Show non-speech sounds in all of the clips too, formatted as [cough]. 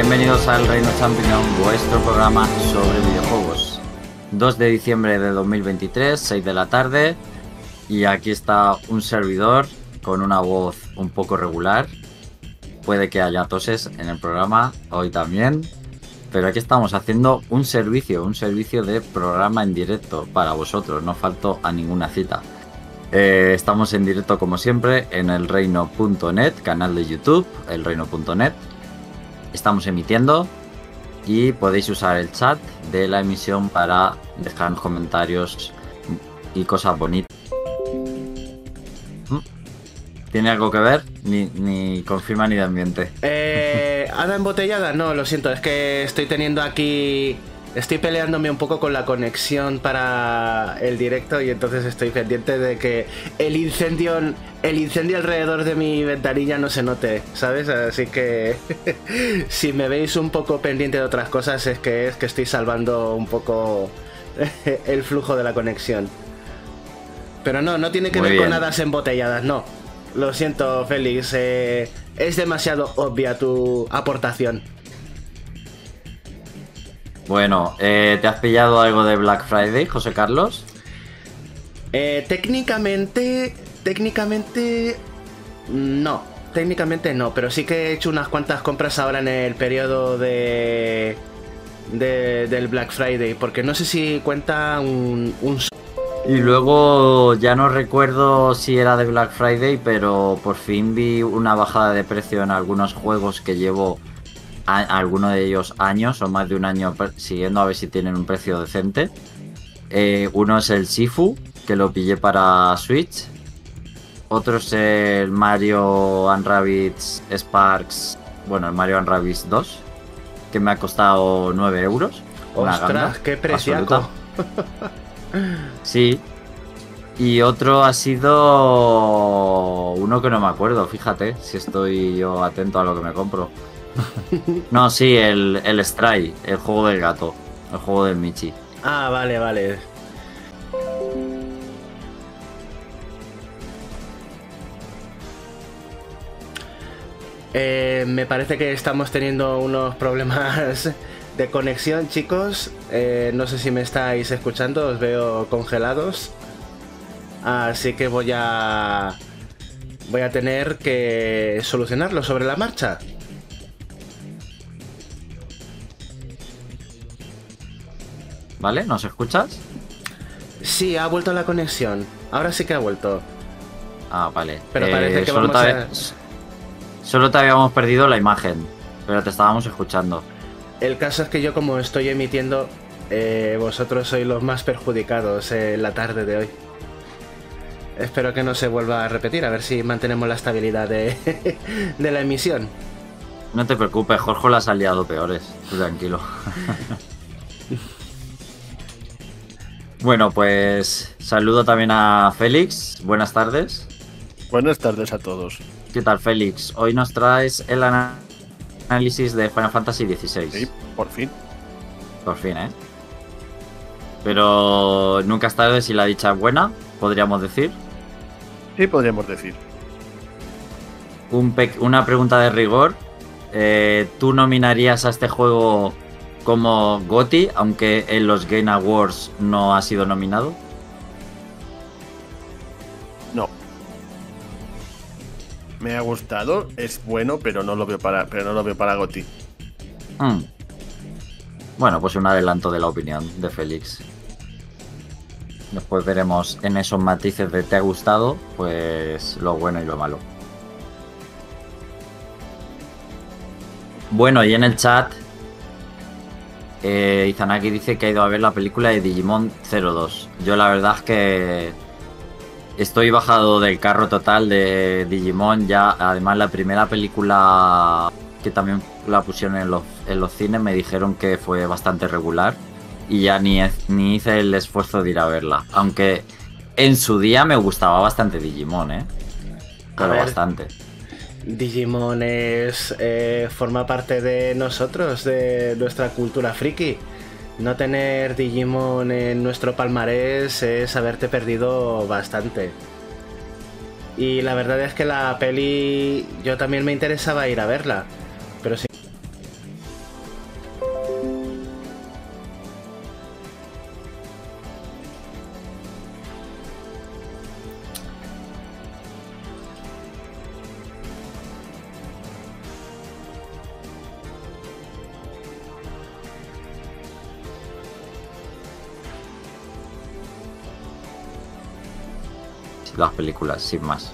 Bienvenidos al Reino Champiñón, vuestro programa sobre videojuegos. 2 de diciembre de 2023, 6 de la tarde, y aquí está un servidor con una voz un poco regular. Puede que haya toses en el programa, hoy también, pero aquí estamos haciendo un servicio, un servicio de programa en directo para vosotros, no falto a ninguna cita. Eh, estamos en directo como siempre en el reino.net, canal de YouTube, elreino.net. Estamos emitiendo y podéis usar el chat de la emisión para dejar comentarios y cosas bonitas. ¿Mm? ¿Tiene algo que ver? Ni, ni confirma ni de ambiente. Eh, ¿Ada embotellada? No, lo siento, es que estoy teniendo aquí Estoy peleándome un poco con la conexión para el directo y entonces estoy pendiente de que el incendio, el incendio alrededor de mi ventanilla no se note, ¿sabes? Así que [laughs] si me veis un poco pendiente de otras cosas es que es que estoy salvando un poco [laughs] el flujo de la conexión. Pero no, no tiene que ver con hadas embotelladas, no. Lo siento, Félix. Eh, es demasiado obvia tu aportación. Bueno, eh, ¿te has pillado algo de Black Friday, José Carlos? Eh, técnicamente, técnicamente, no. Técnicamente no, pero sí que he hecho unas cuantas compras ahora en el periodo de, del Black Friday, porque no sé si cuenta un, un... Y luego ya no recuerdo si era de Black Friday, pero por fin vi una bajada de precio en algunos juegos que llevo alguno de ellos años o más de un año siguiendo a ver si tienen un precio decente. Eh, uno es el Sifu, que lo pillé para Switch. Otro es el Mario and Rabbids Sparks. Bueno, el Mario and Rabbids 2, que me ha costado 9 euros. Ostras, qué preciaco. Sí. Y otro ha sido uno que no me acuerdo, fíjate, si estoy yo atento a lo que me compro. [laughs] no, sí, el, el Stray, el juego del gato, el juego del Michi. Ah, vale, vale. Eh, me parece que estamos teniendo unos problemas [laughs] de conexión, chicos. Eh, no sé si me estáis escuchando, os veo congelados. Así que voy a. Voy a tener que solucionarlo sobre la marcha. ¿Vale? ¿Nos escuchas? Sí, ha vuelto la conexión. Ahora sí que ha vuelto. Ah, vale. Pero parece eh, que solo vamos te, a... Solo te habíamos perdido la imagen, pero te estábamos escuchando. El caso es que yo como estoy emitiendo, eh, vosotros sois los más perjudicados en la tarde de hoy. Espero que no se vuelva a repetir, a ver si mantenemos la estabilidad de, [laughs] de la emisión. No te preocupes, Jorge las ha liado peores. Tranquilo. [laughs] Bueno, pues saludo también a Félix. Buenas tardes. Buenas tardes a todos. ¿Qué tal, Félix? Hoy nos traes el análisis de Final Fantasy XVI. Sí, por fin. Por fin, ¿eh? Pero nunca has tarde si la dicha es buena, podríamos decir. Sí, podríamos decir. una pregunta de rigor. Eh, ¿Tú nominarías a este juego como GOTY, aunque en los Game Awards no ha sido nominado? No. Me ha gustado, es bueno, pero no lo veo para, pero no lo veo para GOTY. Hmm. Bueno, pues un adelanto de la opinión de Félix. Después veremos en esos matices de te ha gustado, pues lo bueno y lo malo. Bueno, y en el chat eh, Izanaki dice que ha ido a ver la película de Digimon 02. Yo la verdad es que estoy bajado del carro total de Digimon. Ya, además, la primera película que también la pusieron en los, en los cines me dijeron que fue bastante regular. Y ya ni, ni hice el esfuerzo de ir a verla. Aunque en su día me gustaba bastante Digimon, ¿eh? Pero bastante. Digimon es eh, forma parte de nosotros, de nuestra cultura friki. No tener Digimon en nuestro palmarés es haberte perdido bastante. Y la verdad es que la peli yo también me interesaba ir a verla. Pero sí. Las películas, sin más.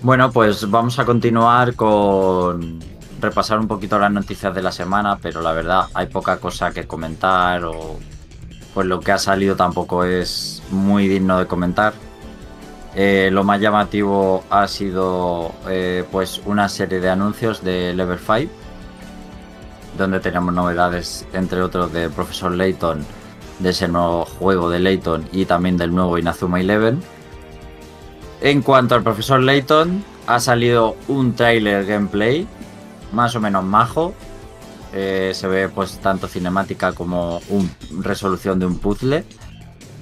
Bueno, pues vamos a continuar con repasar un poquito las noticias de la semana, pero la verdad hay poca cosa que comentar o pues lo que ha salido tampoco es muy digno de comentar. Eh, lo más llamativo ha sido eh, pues una serie de anuncios de Level 5, donde tenemos novedades, entre otros, de Profesor Layton, de ese nuevo juego de Layton y también del nuevo Inazuma Eleven. En cuanto al Profesor Layton, ha salido un trailer gameplay más o menos majo. Eh, se ve pues tanto cinemática como resolución de un puzzle.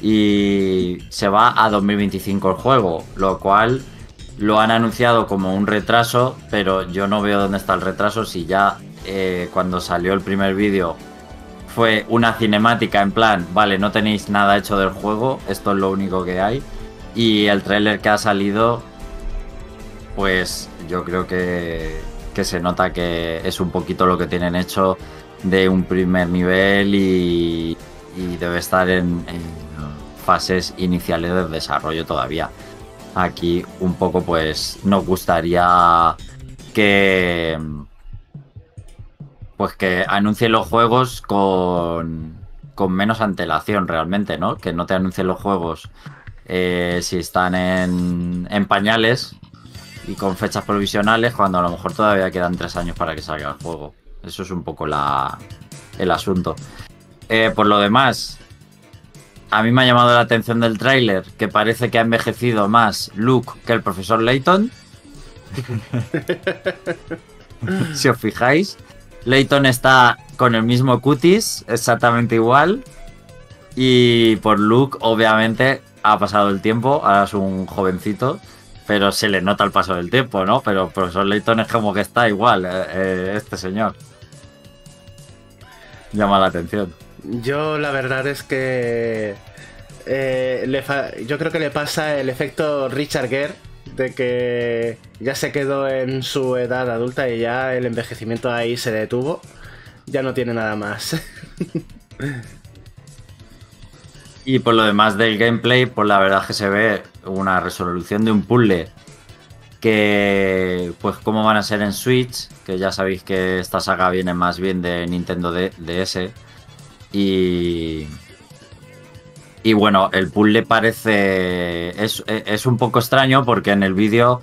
Y se va a 2025 el juego, lo cual lo han anunciado como un retraso, pero yo no veo dónde está el retraso si ya eh, cuando salió el primer vídeo fue una cinemática en plan, vale, no tenéis nada hecho del juego, esto es lo único que hay. Y el tráiler que ha salido, pues yo creo que, que se nota que es un poquito lo que tienen hecho de un primer nivel y, debe estar en, fases iniciales de desarrollo todavía. Aquí un poco pues nos gustaría que pues que anuncien los juegos con, con menos antelación realmente, ¿no? Que no te anuncien los juegos eh, si están en, en pañales y con fechas provisionales cuando a lo mejor todavía quedan tres años para que salga el juego. Eso es un poco la, el asunto. Eh, por lo demás, a mí me ha llamado la atención del tráiler que parece que ha envejecido más Luke que el profesor Layton. [laughs] si os fijáis, Layton está con el mismo cutis, exactamente igual. Y por Luke, obviamente, ha pasado el tiempo, ahora es un jovencito pero se le nota el paso del tiempo, ¿no? Pero el profesor Layton es como que está igual, eh, eh, este señor. Llama la atención. Yo la verdad es que eh, yo creo que le pasa el efecto Richard Gere de que ya se quedó en su edad adulta y ya el envejecimiento ahí se detuvo. Ya no tiene nada más. [laughs] Y por lo demás del gameplay, pues la verdad es que se ve una resolución de un puzzle que, pues como van a ser en Switch, que ya sabéis que esta saga viene más bien de Nintendo DS. Y... Y bueno, el puzzle parece... Es, es un poco extraño porque en el vídeo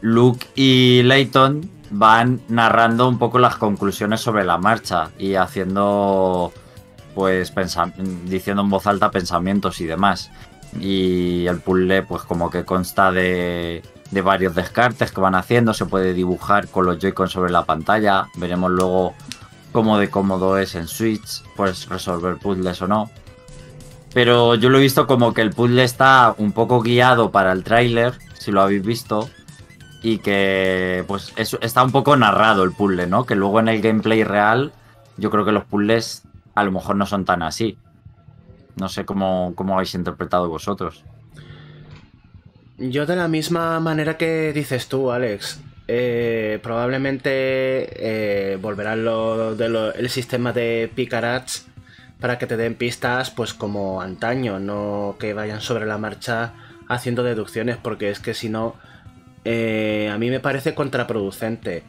Luke y Layton van narrando un poco las conclusiones sobre la marcha y haciendo pues diciendo en voz alta pensamientos y demás. Y el puzzle pues como que consta de, de varios descartes que van haciendo, se puede dibujar con los Joy-Con sobre la pantalla, veremos luego cómo de cómodo es en Switch, pues resolver puzzles o no. Pero yo lo he visto como que el puzzle está un poco guiado para el tráiler, si lo habéis visto, y que pues está un poco narrado el puzzle, ¿no? Que luego en el gameplay real yo creo que los puzzles a lo mejor no son tan así. No sé cómo, cómo habéis interpretado vosotros. Yo de la misma manera que dices tú, Alex. Eh, probablemente eh, volverán el sistema de picarats para que te den pistas pues como antaño, no que vayan sobre la marcha haciendo deducciones, porque es que si no, eh, a mí me parece contraproducente.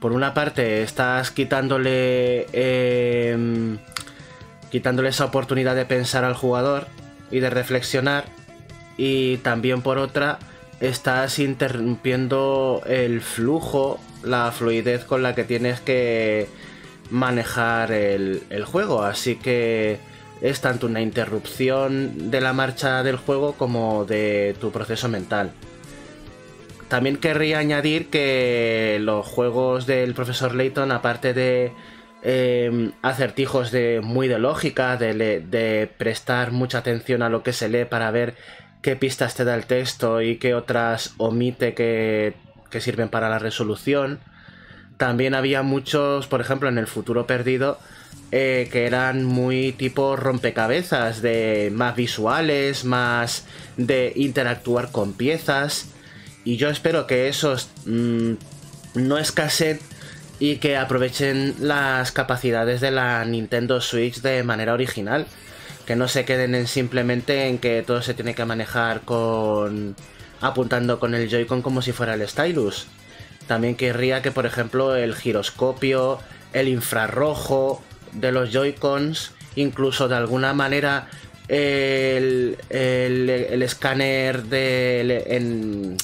Por una parte, estás quitándole em, quitándole esa oportunidad de pensar al jugador y de reflexionar. Y también por otra, estás interrumpiendo el flujo, la fluidez con la que tienes que manejar el, juego. Así que es tanto una interrupción de la marcha del juego como de tu proceso mental. También querría añadir que los juegos del profesor Layton, aparte de Em, acertijos de muy de lógica, de, prestar mucha atención a lo que se lee para ver qué pistas te da el texto y qué otras omite que, sirven para la resolución. También había muchos, por ejemplo, en el futuro perdido, eh, que eran muy tipo rompecabezas, de más visuales, más de interactuar con piezas. Y yo espero que esos mm, no escasen y que aprovechen las capacidades de la Nintendo Switch de manera original. Que no se queden en simplemente en que todo se tiene que manejar con apuntando con el Joy-Con como si fuera el stylus. También querría que, por ejemplo, el giroscopio, el infrarrojo de los Joy-Cons, incluso de alguna manera el, el, escáner de, en,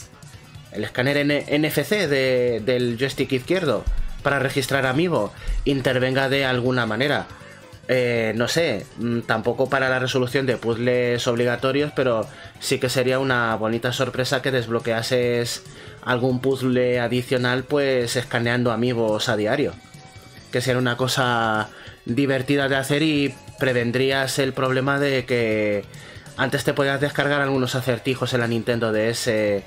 el escáner NFC del joystick izquierdo para registrar amigo intervenga de alguna manera. Eh, no sé, mm, tampoco para la resolución de puzzles obligatorios, pero sí que sería una bonita sorpresa que desbloqueases algún puzzle adicional, pues escaneando amigos a diario. Que sería una cosa divertida de hacer y prevendrías el problema de que antes te podías descargar algunos acertijos en la Nintendo DS eh,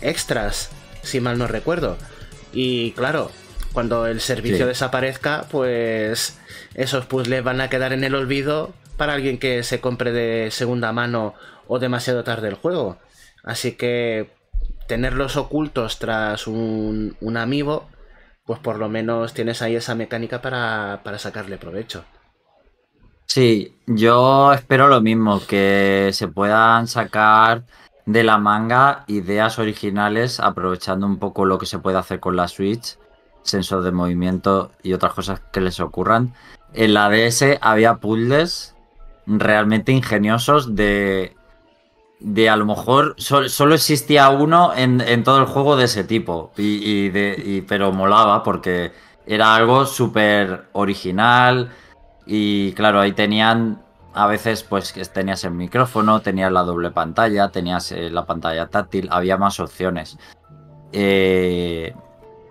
extras, si mal no recuerdo. Y claro, cuando el servicio desaparezca, pues esos puzzles van a quedar en el olvido para alguien que se compre de segunda mano o demasiado tarde el juego. Así que tenerlos ocultos tras un, un amiibo, pues por lo menos tienes ahí esa mecánica para, para sacarle provecho. Sí, yo espero lo mismo, que se puedan sacar de la manga ideas originales aprovechando un poco lo que se puede hacer con la Switch, sensor de movimiento y otras cosas que les ocurran. En la DS había puzzles realmente ingeniosos de de a lo mejor solo existía uno en, todo el juego de ese tipo, y, de, pero molaba porque era algo súper original y claro, ahí tenían a veces pues tenías el micrófono, tenías la doble pantalla, tenías eh, la pantalla táctil, había más opciones. Eh,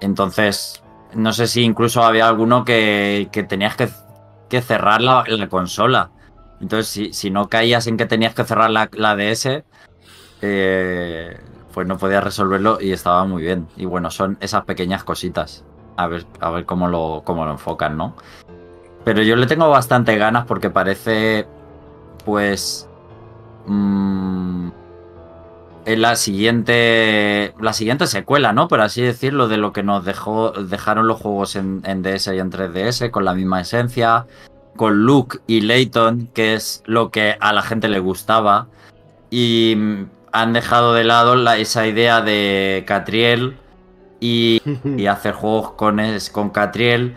entonces, no sé si incluso había alguno que, tenías que, cerrar la, consola. Entonces, si, no caías en que tenías que cerrar la, DS, eh, pues no podías resolverlo y estaba muy bien. Y bueno, son esas pequeñas cositas. A ver, a ver cómo, lo, cómo lo enfocan, ¿no? Pero yo le tengo bastante ganas porque parece, pues, mmm, en la siguiente, la siguiente secuela, ¿no? Por así decirlo, de lo que nos dejó, dejaron los juegos en, DS y en 3DS con la misma esencia, con Luke y Layton, que es lo que a la gente le gustaba, y han dejado de lado esa idea de Catriel y, [laughs] y hacer juegos con, con Catriel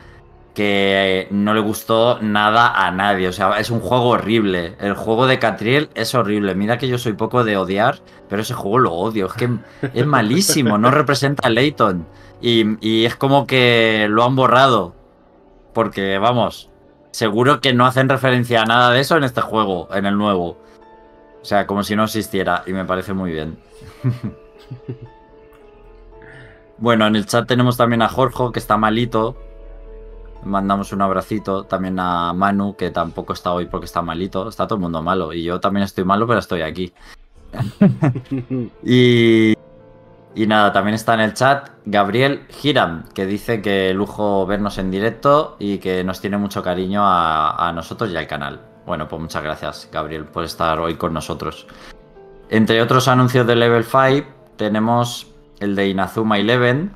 que no le gustó nada a nadie. O sea, es un juego horrible. El juego de Catriel es horrible. Mira que yo soy poco de odiar, pero ese juego lo odio. Es que es malísimo, no representa a Layton. Y, es como que lo han borrado. Porque, vamos, seguro que no hacen referencia a nada de eso en este juego, en el nuevo. O sea, como si no existiera. Y me parece muy bien. [laughs] bueno, en el chat tenemos también a Jorge, que está malito mandamos un abracito también a Manu, que tampoco está hoy porque está malito. Está todo el mundo malo. Y yo también estoy malo, pero estoy aquí. [laughs] y, y nada, también está en el chat Gabriel Giram, que dice que lujo vernos en directo y que nos tiene mucho cariño a, a nosotros y al canal. Bueno, pues muchas gracias, Gabriel, por estar hoy con nosotros. Entre otros anuncios de Level 5, tenemos el de Inazuma Eleven,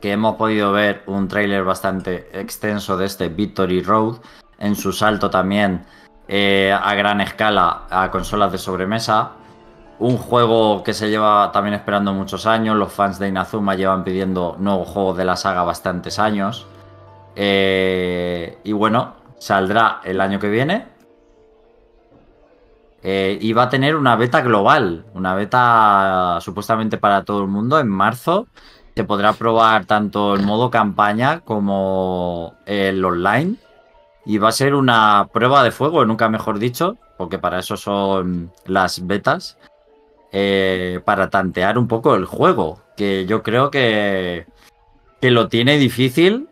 que hemos podido ver un tráiler bastante extenso de este Victory Road, en su salto también eh, a gran escala a consolas de sobremesa. Un juego que se lleva también esperando muchos años, los fans de Inazuma llevan pidiendo nuevos juegos de la saga bastantes años. Eh, y bueno, saldrá el año que viene. Eh, y va a tener una beta global, una beta supuestamente para todo el mundo en marzo se podrá probar tanto el modo campaña como el online. Y va a ser una prueba de fuego, nunca mejor dicho, porque para eso son las betas. Eh, para tantear un poco el juego. Que yo creo que, que lo tiene difícil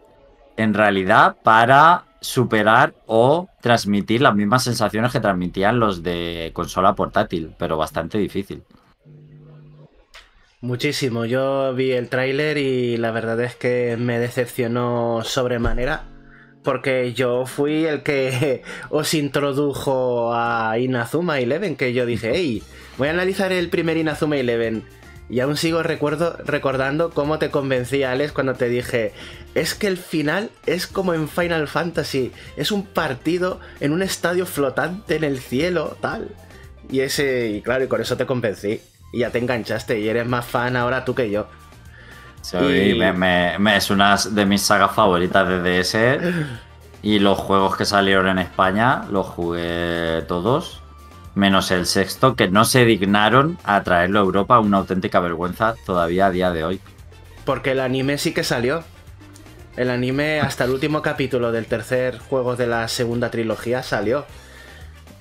en realidad para superar o transmitir las mismas sensaciones que transmitían los de consola portátil, pero bastante difícil. Muchísimo. Yo vi el tráiler y la verdad es que me decepcionó sobremanera. Porque yo fui el que [laughs] os introdujo a Inazuma Eleven, que yo dije, hey, voy a analizar el primer Inazuma Eleven. Y aún sigo recuerdo, recordando cómo te convencí, Alex, cuando te dije, es que el final es como en Final Fantasy, es un partido en un estadio flotante en el cielo, tal. Y ese, y claro, y con eso te convencí. Y ya te enganchaste y eres más fan ahora tú que yo. Sí, es una de mis sagas favoritas de DS. Y los juegos que salieron en España los jugué todos menos el sexto, que no se dignaron a traerlo a Europa, una auténtica vergüenza todavía a día de hoy. Porque el anime sí que salió. El anime hasta el último capítulo del tercer juego de la segunda trilogía salió.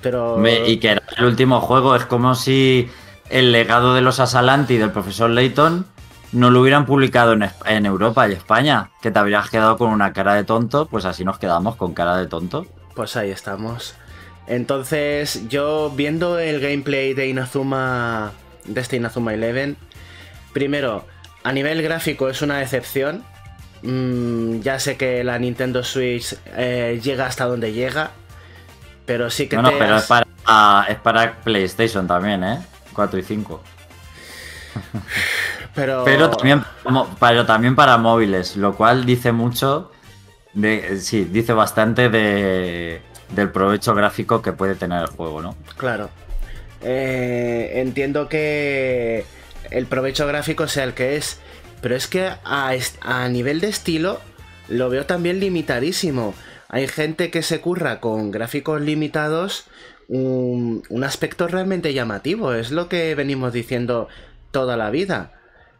Pero... y que era el último juego, es como si el legado de los Asalanti del profesor Layton no lo hubieran publicado en, en Europa y España, que te habrías quedado con una cara de tonto, pues así nos quedamos con cara de tonto. Pues ahí estamos. Entonces, yo viendo el gameplay de Inazuma, de este Inazuma Eleven, primero, a nivel gráfico es una decepción. Mm, ya sé que la Nintendo Switch eh, llega hasta donde llega, pero sí que... No, no, pero es, para, es para PlayStation también, ¿eh? 4 y 5. Pero... pero, también, pero también para móviles, lo cual dice mucho de, sí, dice bastante de, del provecho gráfico que puede tener el juego, ¿no? Claro. Eh, entiendo que el provecho gráfico sea el que es, pero es que a, nivel de estilo lo veo también limitadísimo. Hay gente que se curra con gráficos limitados un, un aspecto realmente llamativo, es lo que venimos diciendo toda la vida.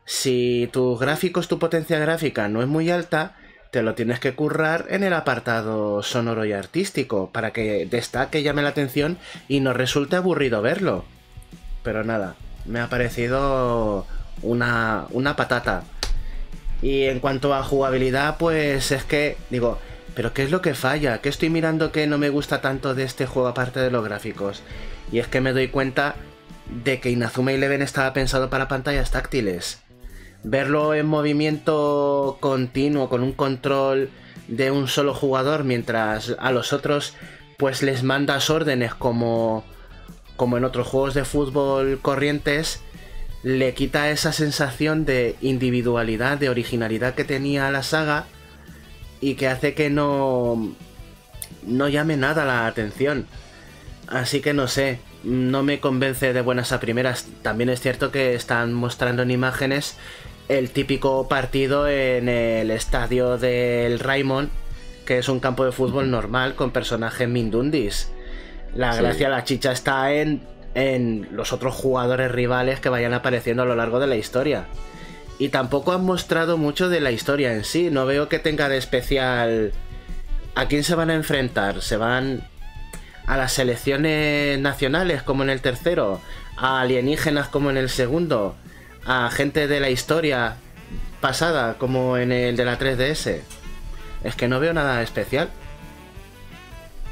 Si tus gráficos, tu potencia gráfica no es muy alta, te lo tienes que currar en el apartado sonoro y artístico para que destaque, llame la atención y no resulte aburrido verlo. Pero nada, me ha parecido una, una patata. Y en cuanto a jugabilidad, pues es que digo, pero ¿qué es lo que falla? ¿Qué estoy mirando que no me gusta tanto de este juego aparte de los gráficos? Y es que me doy cuenta de que Inazuma Eleven estaba pensado para pantallas táctiles verlo en movimiento continuo con un control de un solo jugador mientras a los otros pues les mandas órdenes como como en otros juegos de fútbol corrientes le quita esa sensación de individualidad, de originalidad que tenía la saga y que hace que no no llame nada la atención. Así que no sé, no me convence de buenas a primeras. También es cierto que están mostrando en imágenes el típico partido en el estadio del Raymond, que es un campo de fútbol normal con personajes mindundis. La gracia, la chicha está en, en los otros jugadores rivales que vayan apareciendo a lo largo de la historia. Y tampoco han mostrado mucho de la historia en sí. No veo que tenga de especial. ¿A quién se van a enfrentar? ¿Se van a las selecciones nacionales como en el tercero? ¿A alienígenas como en el segundo? a gente de la historia pasada como en el de la 3DS. Es que no veo nada especial.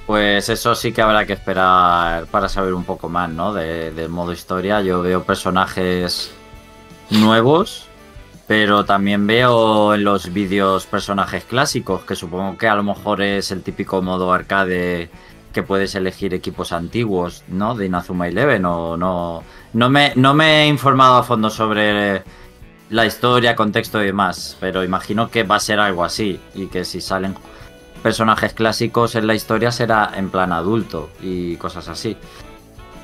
Pues eso sí que habrá que esperar para saber un poco más, ¿no? De, del modo historia. Yo veo personajes nuevos, pero también veo en los vídeos personajes clásicos, que supongo que a lo mejor es el típico modo arcade que puedes elegir equipos antiguos, ¿no? De Inazuma Eleven o no. No me, no me he informado a fondo sobre la historia, contexto y demás, pero imagino que va a ser algo así y que si salen personajes clásicos en la historia será en plan adulto y cosas así.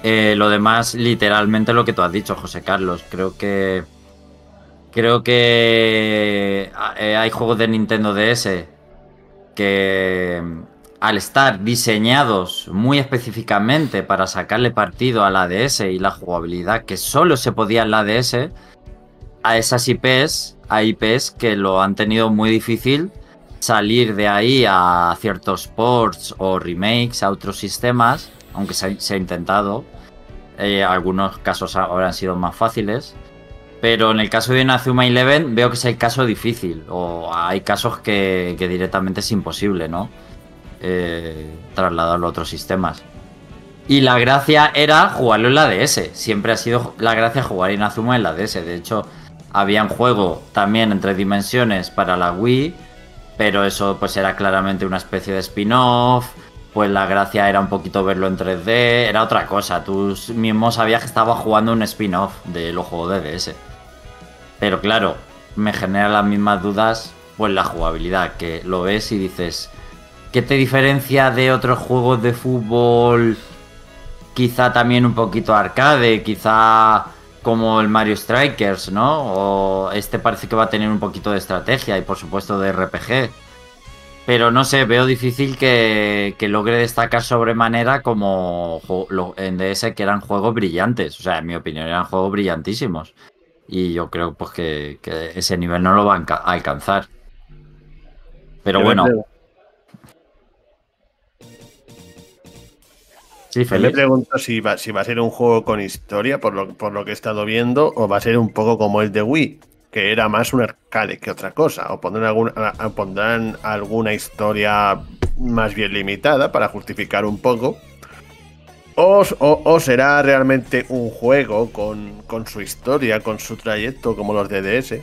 Eh, lo demás, literalmente lo que tú has dicho, José Carlos. Creo que. Creo que eh, hay juegos de Nintendo DS que al estar diseñados muy específicamente para sacarle partido a la DS y la jugabilidad que solo se podía en la DS, a esas IPs, a IPs que lo han tenido muy difícil salir de ahí a ciertos ports o remakes a otros sistemas, aunque se ha, intentado. Eh, algunos casos habrán sido más fáciles. Pero en el caso de Inazuma Eleven veo que es el caso difícil. O hay casos que, directamente es imposible, ¿no? eh, trasladarlo a otros sistemas. Y la gracia era jugarlo en la DS. Siempre ha sido la gracia jugar Inazuma en la DS. De hecho, había un juego también en tres dimensiones para la Wii, pero eso pues era claramente una especie de spin-off. Pues la gracia era un poquito verlo en 3D, era otra cosa. Tú mismo sabías que estaba jugando un spin-off de los juegos de DS. Pero claro, me genera las mismas dudas pues la jugabilidad, que lo ves y dices, ¿qué te diferencia de otros juegos de fútbol? Quizá también un poquito arcade, quizá como el Mario Strikers, ¿no? O este parece que va a tener un poquito de estrategia y por supuesto de RPG. Pero no sé, veo difícil que, logre destacar sobremanera como en DS que eran juegos brillantes. O sea, en mi opinión eran juegos brillantísimos. Y yo creo pues que, ese nivel no lo va a alcanzar. Pero bueno. Sí, Me pregunto si va, si va a ser un juego con historia, por lo, por lo que he estado viendo, o va a ser un poco como el de Wii, que era más un arcade que otra cosa. O pondrán, pondrán alguna historia más bien limitada para justificar un poco. O, será realmente un juego con, su historia, con su trayecto, como los de DS.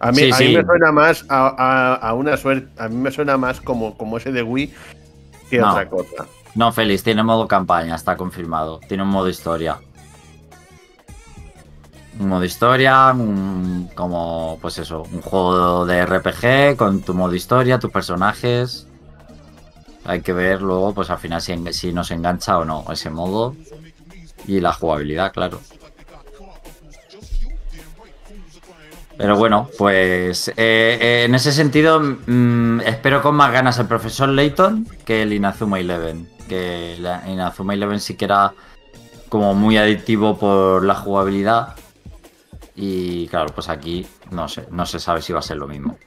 A mí, me suena más a, una suerte. A mí me suena más como, como ese de Wii que otra cosa. No, Félix, tiene modo campaña, está confirmado. Tiene un modo historia. Un modo historia, como, pues eso, un juego de RPG con tu modo historia, tus personajes. Hay que ver luego, pues al final, si, nos engancha o no ese modo. Y la jugabilidad, claro. Pero bueno, pues eh, eh, en ese sentido mm, espero con más ganas el profesor Layton que el Inazuma Eleven. Que el Inazuma Eleven sí que era como muy adictivo por la jugabilidad. Y claro, pues aquí no sé, no se sabe si va a ser lo mismo.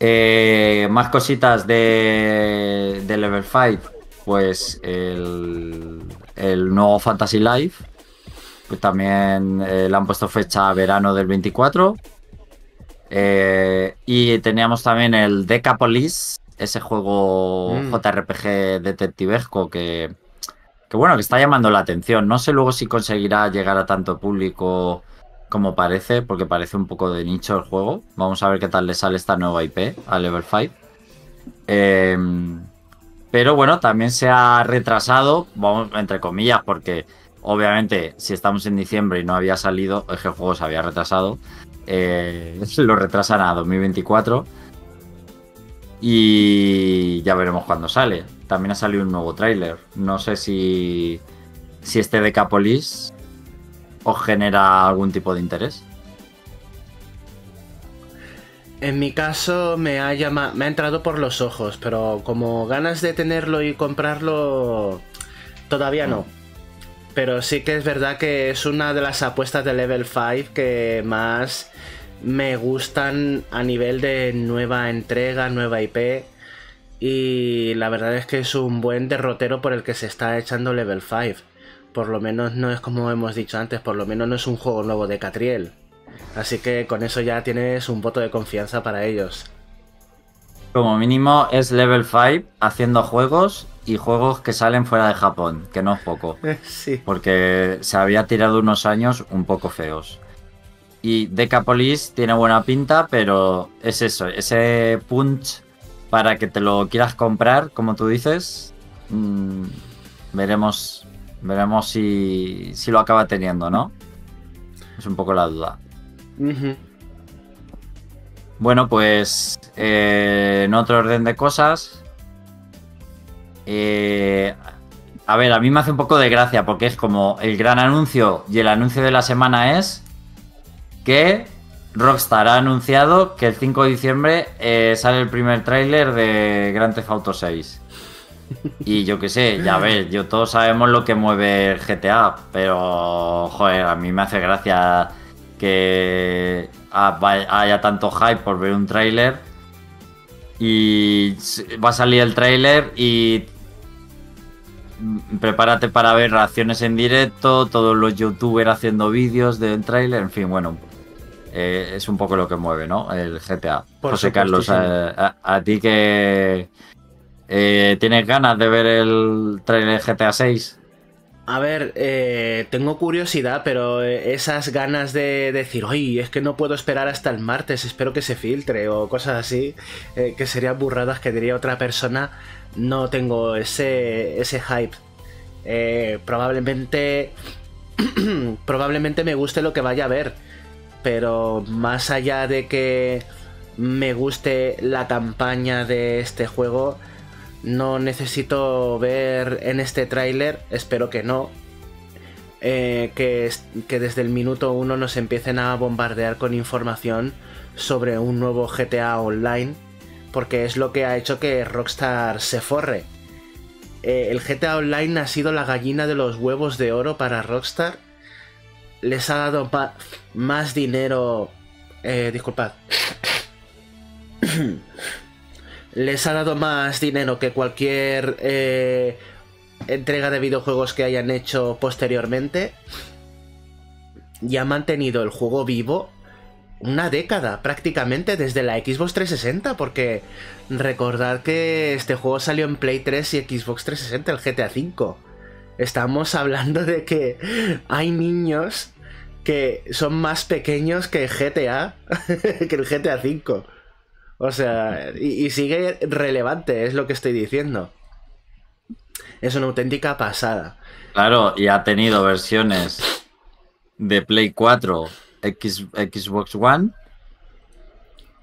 Eh, más cositas de, Level 5. Pues el, nuevo Fantasy Life. Pues también eh, le han puesto fecha a verano del 24. Eh, y teníamos también el Decapolis, ese juego mm. JRPG detectivesco que, que, bueno, que está llamando la atención. No sé luego si conseguirá llegar a tanto público como parece, porque parece un poco de nicho el juego. Vamos a ver qué tal le sale esta nueva IP a Level 5. Em, pero bueno, también se ha retrasado, vamos, entre comillas, porque obviamente si estamos en diciembre y no había salido, es que el juego se había retrasado. Eh, [laughs] lo retrasan a 2024. Y ya veremos cuándo sale. También ha salido un nuevo tráiler. No sé si, si este de Capolis os genera algún tipo de interés? En mi caso me ha, me ha entrado por los ojos, pero como ganas de tenerlo y comprarlo, todavía no. Pero sí que es verdad que es una de las apuestas de Level 5 que más me gustan a nivel de nueva entrega, nueva IP. Y la verdad es que es un buen derrotero por el que se está echando Level 5 por lo menos no es como hemos dicho antes, por lo menos no es un juego nuevo de Catriel. Así que con eso ya tienes un voto de confianza para ellos. Como mínimo es level 5 haciendo juegos y juegos que salen fuera de Japón, que no es poco. [laughs] sí. Porque se había tirado unos años un poco feos. Y Decapolis tiene buena pinta, pero es eso, ese punch para que te lo quieras comprar, como tú dices. Mm, veremos Veremos si, lo acaba teniendo, ¿no? Es un poco la duda. Bueno, pues eh, en otro orden de cosas. Eh, a ver, a mí me hace un poco de gracia porque es como el gran anuncio y el anuncio de la semana es que Rockstar ha anunciado que el 5 de diciembre eh, sale el primer tráiler de Grand Theft Auto 6. Y yo qué sé, ya ves, yo todos sabemos lo que mueve el GTA, pero joder, a mí me hace gracia que haya tanto hype por ver un tráiler y va a salir el tráiler y prepárate para ver reacciones en directo, todos los youtubers haciendo vídeos del tráiler, en fin, bueno, eh, es un poco lo que mueve, ¿no? El GTA. José Carlos, a, ti que eh, ¿Tienes ganas de ver el trailer de GTA 6? A ver, eh, tengo curiosidad, pero esas ganas de decir, oye, es que no puedo esperar hasta el martes, espero que se filtre o cosas así, que serían burradas que diría otra persona, no tengo ese, ese hype. probablemente [clears throat] probablemente me guste lo que vaya a ver. Pero más allá de que me guste la campaña de este juego, no necesito ver en este tráiler, espero que no, eh, que, que, desde el minuto uno nos empiecen a bombardear con información sobre un nuevo GTA Online, porque es lo que ha hecho que Rockstar se forre. Eh, el GTA Online ha sido la gallina de los huevos de oro para Rockstar. Les ha dado más dinero... Eh, disculpad. [clears throat] Les ha dado más dinero que cualquier eh, entrega de videojuegos que hayan hecho posteriormente. Y ha mantenido el juego vivo una década prácticamente desde la Xbox 360, porque recordad que este juego salió en Play 3 y Xbox 360, el GTA V. Estamos hablando de que hay niños que son más pequeños que GTA, [laughs] que el GTA V. O sea, y, y, sigue relevante, es lo que estoy diciendo. Es una auténtica pasada. Claro, y ha tenido versiones de Play 4 X, Xbox One,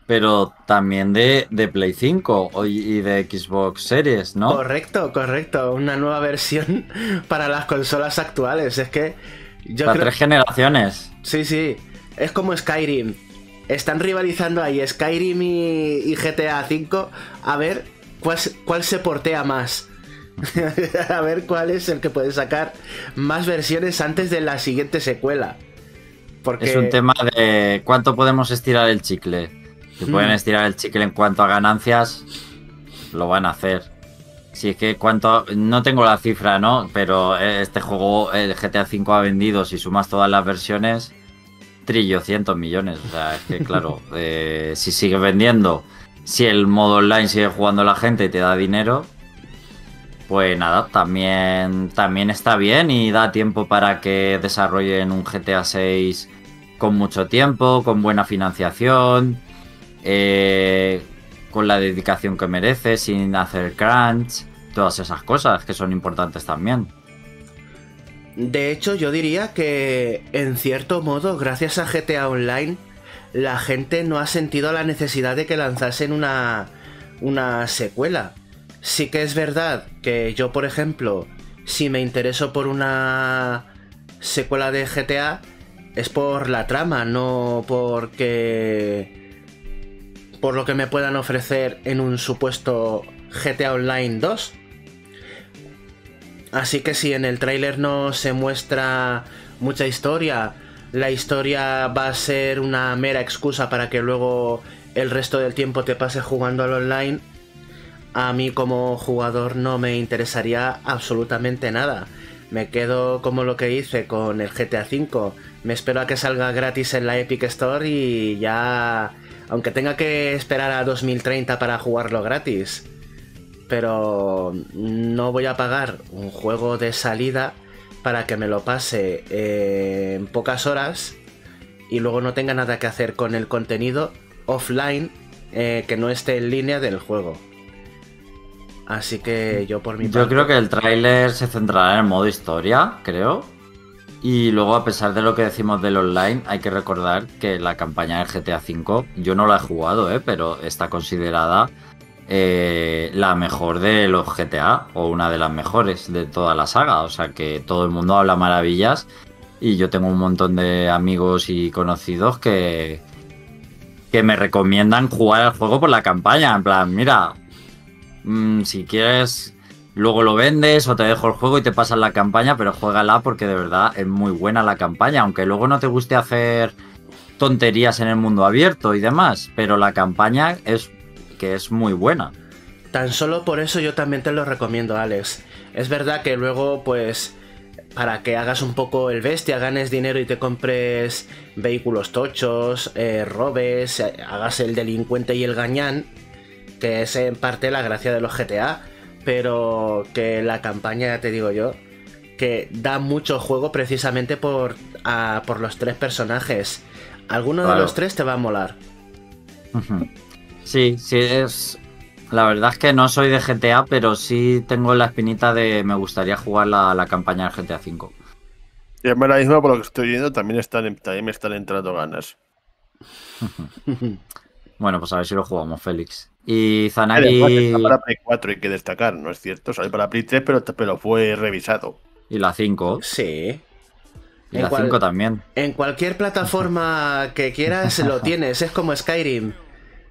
pero también de, de, Play 5 y de Xbox Series, ¿no? Correcto, correcto. Una nueva versión [laughs] para las consolas actuales. Es que. Yo para tres generaciones. Sí, sí. Es como Skyrim. Están rivalizando ahí Skyrim y, GTA 5 a ver cuál, cuál se portea más. [laughs] a ver cuál es el que puede sacar más versiones antes de la siguiente secuela. Es un tema de cuánto podemos estirar el chicle. Si pueden estirar el chicle en cuanto a ganancias, lo van a hacer. Si es que cuánto. No tengo la cifra, ¿no? Pero este juego, el GTA V ha vendido, si sumas todas las versiones, cientos millones. O sea, es que claro, [laughs] eh, si sigue vendiendo, si el modo online sigue jugando la gente y te da dinero, pues nada, también, también está bien y da tiempo para que desarrollen un GTA 6 con mucho tiempo, con buena financiación, eh, con la dedicación que merece, sin hacer crunch, todas esas cosas que son importantes también. De hecho, yo diría que en cierto modo, gracias a GTA Online, la gente no ha sentido la necesidad de que lanzasen una, una secuela. Sí que es verdad que yo, por ejemplo, si me intereso por una secuela de GTA, es por la trama, no porque... por lo que me puedan ofrecer en un supuesto GTA Online 2. Así que si en el tráiler no se muestra mucha historia, la historia va a ser una mera excusa para que luego el resto del tiempo te pase jugando al online, a mí como jugador no me interesaría absolutamente nada. Me quedo como lo que hice con el GTA V. Me espero a que salga gratis en la Epic Store y ya... Aunque tenga que esperar a 2030 para jugarlo gratis. Pero no voy a pagar un juego de salida para que me lo pase en pocas horas y luego no tenga nada que hacer con el contenido offline eh, que no esté en línea del juego. Así que yo por mi parte... Yo creo que el tráiler se centrará en el modo historia, creo. Y luego, a pesar de lo que decimos del online, hay que recordar que la campaña del GTA V, yo no la he jugado, ¿eh? pero está considerada eh, la mejor de los GTA, o una de las mejores de toda la saga. O sea que todo el mundo habla maravillas. Y yo tengo un montón de amigos y conocidos que, que me recomiendan jugar al juego por la campaña. En plan, mira, Mm, si quieres, luego lo vendes o te dejo el juego y te pasas la campaña, pero juégala porque de verdad es muy buena la campaña, aunque luego no te guste hacer tonterías en el mundo abierto y demás, pero la campaña es que es muy buena. Tan solo por eso yo también te lo recomiendo, Alex. Es verdad que luego, pues, para que hagas un poco el bestia, ganes dinero y te compres vehículos tochos, eh, robes, eh, hagas el delincuente y el gañán, que es en parte la gracia de los GTA, pero que la campaña, ya te digo yo, que da mucho juego precisamente por, por los tres personajes. Alguno de los tres te va a molar. Sí, sí, es. La verdad es que no soy de GTA, pero sí tengo la espinita de me gustaría jugar la, la campaña del GTA V. Y ahora mismo, por lo que estoy viendo, también, están, también me están entrando ganas. [laughs] bueno, pues a ver si lo jugamos, Félix. Y Zanagi. Está para Play 4, hay que destacar, ¿no es cierto? Sale para Play 3, pero, pero fue revisado. Y la 5. Sí. Y la 5 también. En cualquier plataforma que quieras lo tienes. Es como Skyrim.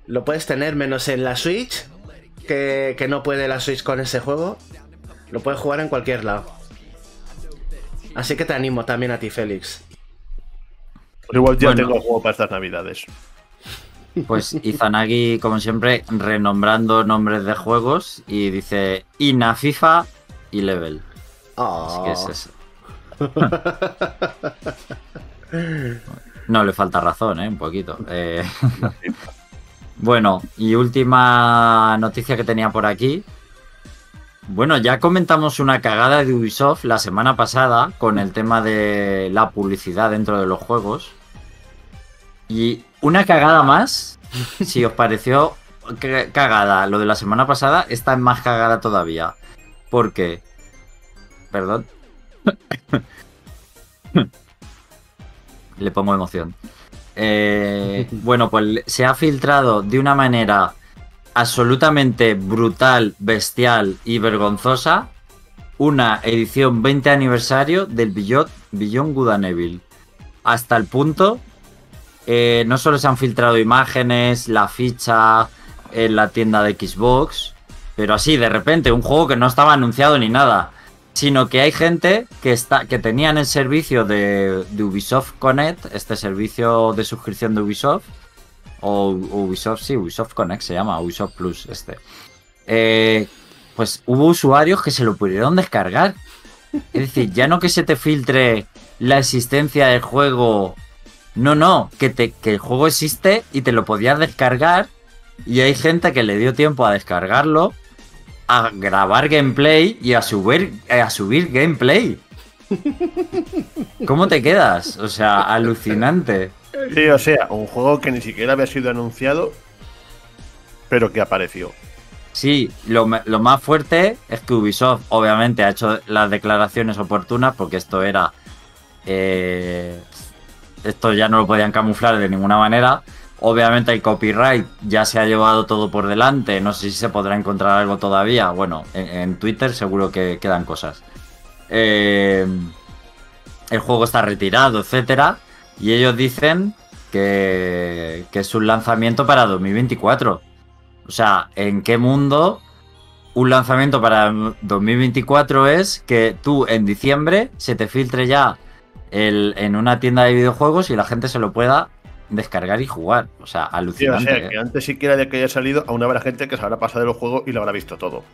Lo puedes tener menos en la Switch, que, que no puede la Switch con ese juego. Lo puedes jugar en cualquier lado. Así que te animo también a ti, Félix. Pues igual ya tengo juego para estas navidades. Pues Izanagi, como siempre, renombrando nombres de juegos y dice Ina FIFA y Level. Así que es eso. No le falta razón, ¿eh? Un poquito. Eh, [laughs] bueno, y última noticia que tenía por aquí. Bueno, ya comentamos una cagada de Ubisoft la semana pasada con el tema de la publicidad dentro de los juegos. Y una cagada más, si os pareció cagada lo de la semana pasada, esta es más cagada todavía. Porque... Perdón. Le pongo emoción. Eh, [laughs] bueno, pues se ha filtrado de una manera absolutamente brutal, bestial y vergonzosa una edición 20 aniversario del Beyond, Beyond Good Hasta el punto, eh, no solo se han filtrado imágenes, la ficha en la tienda de Xbox, pero así, de repente, un juego que no estaba anunciado ni nada, sino que hay gente que, está, que tenían el servicio de, de Ubisoft Connect, este servicio de suscripción de Ubisoft, o Ubisoft, sí, Ubisoft Connect se llama, Ubisoft Plus este. Eh, pues hubo usuarios que se lo pudieron descargar. Es decir, ya no que se te filtre la existencia del juego. No, no, que, te, que el juego existe y te lo podías descargar. Y hay gente que le dio tiempo a descargarlo, a grabar gameplay y a subir, a subir gameplay. ¿Cómo te quedas? O sea, alucinante. Sí, o sea, un juego que ni siquiera había sido anunciado, pero que apareció. Sí, lo, más fuerte es que Ubisoft obviamente ha hecho las declaraciones oportunas porque esto era... Eh, esto ya no lo podían camuflar de ninguna manera. Obviamente el copyright ya se ha llevado todo por delante. No sé si se podrá encontrar algo todavía. Bueno, en, Twitter seguro que quedan cosas. Eh, el juego está retirado, etcétera. Y ellos dicen que, es un lanzamiento para 2024. O sea, ¿en qué mundo un lanzamiento para 2024 es que tú en diciembre se te filtre ya el, en una tienda de videojuegos y la gente se lo pueda descargar y jugar? O sea, alucinante. o sea, que antes siquiera de que haya salido, aún habrá gente que se habrá pasado el juego y lo habrá visto todo.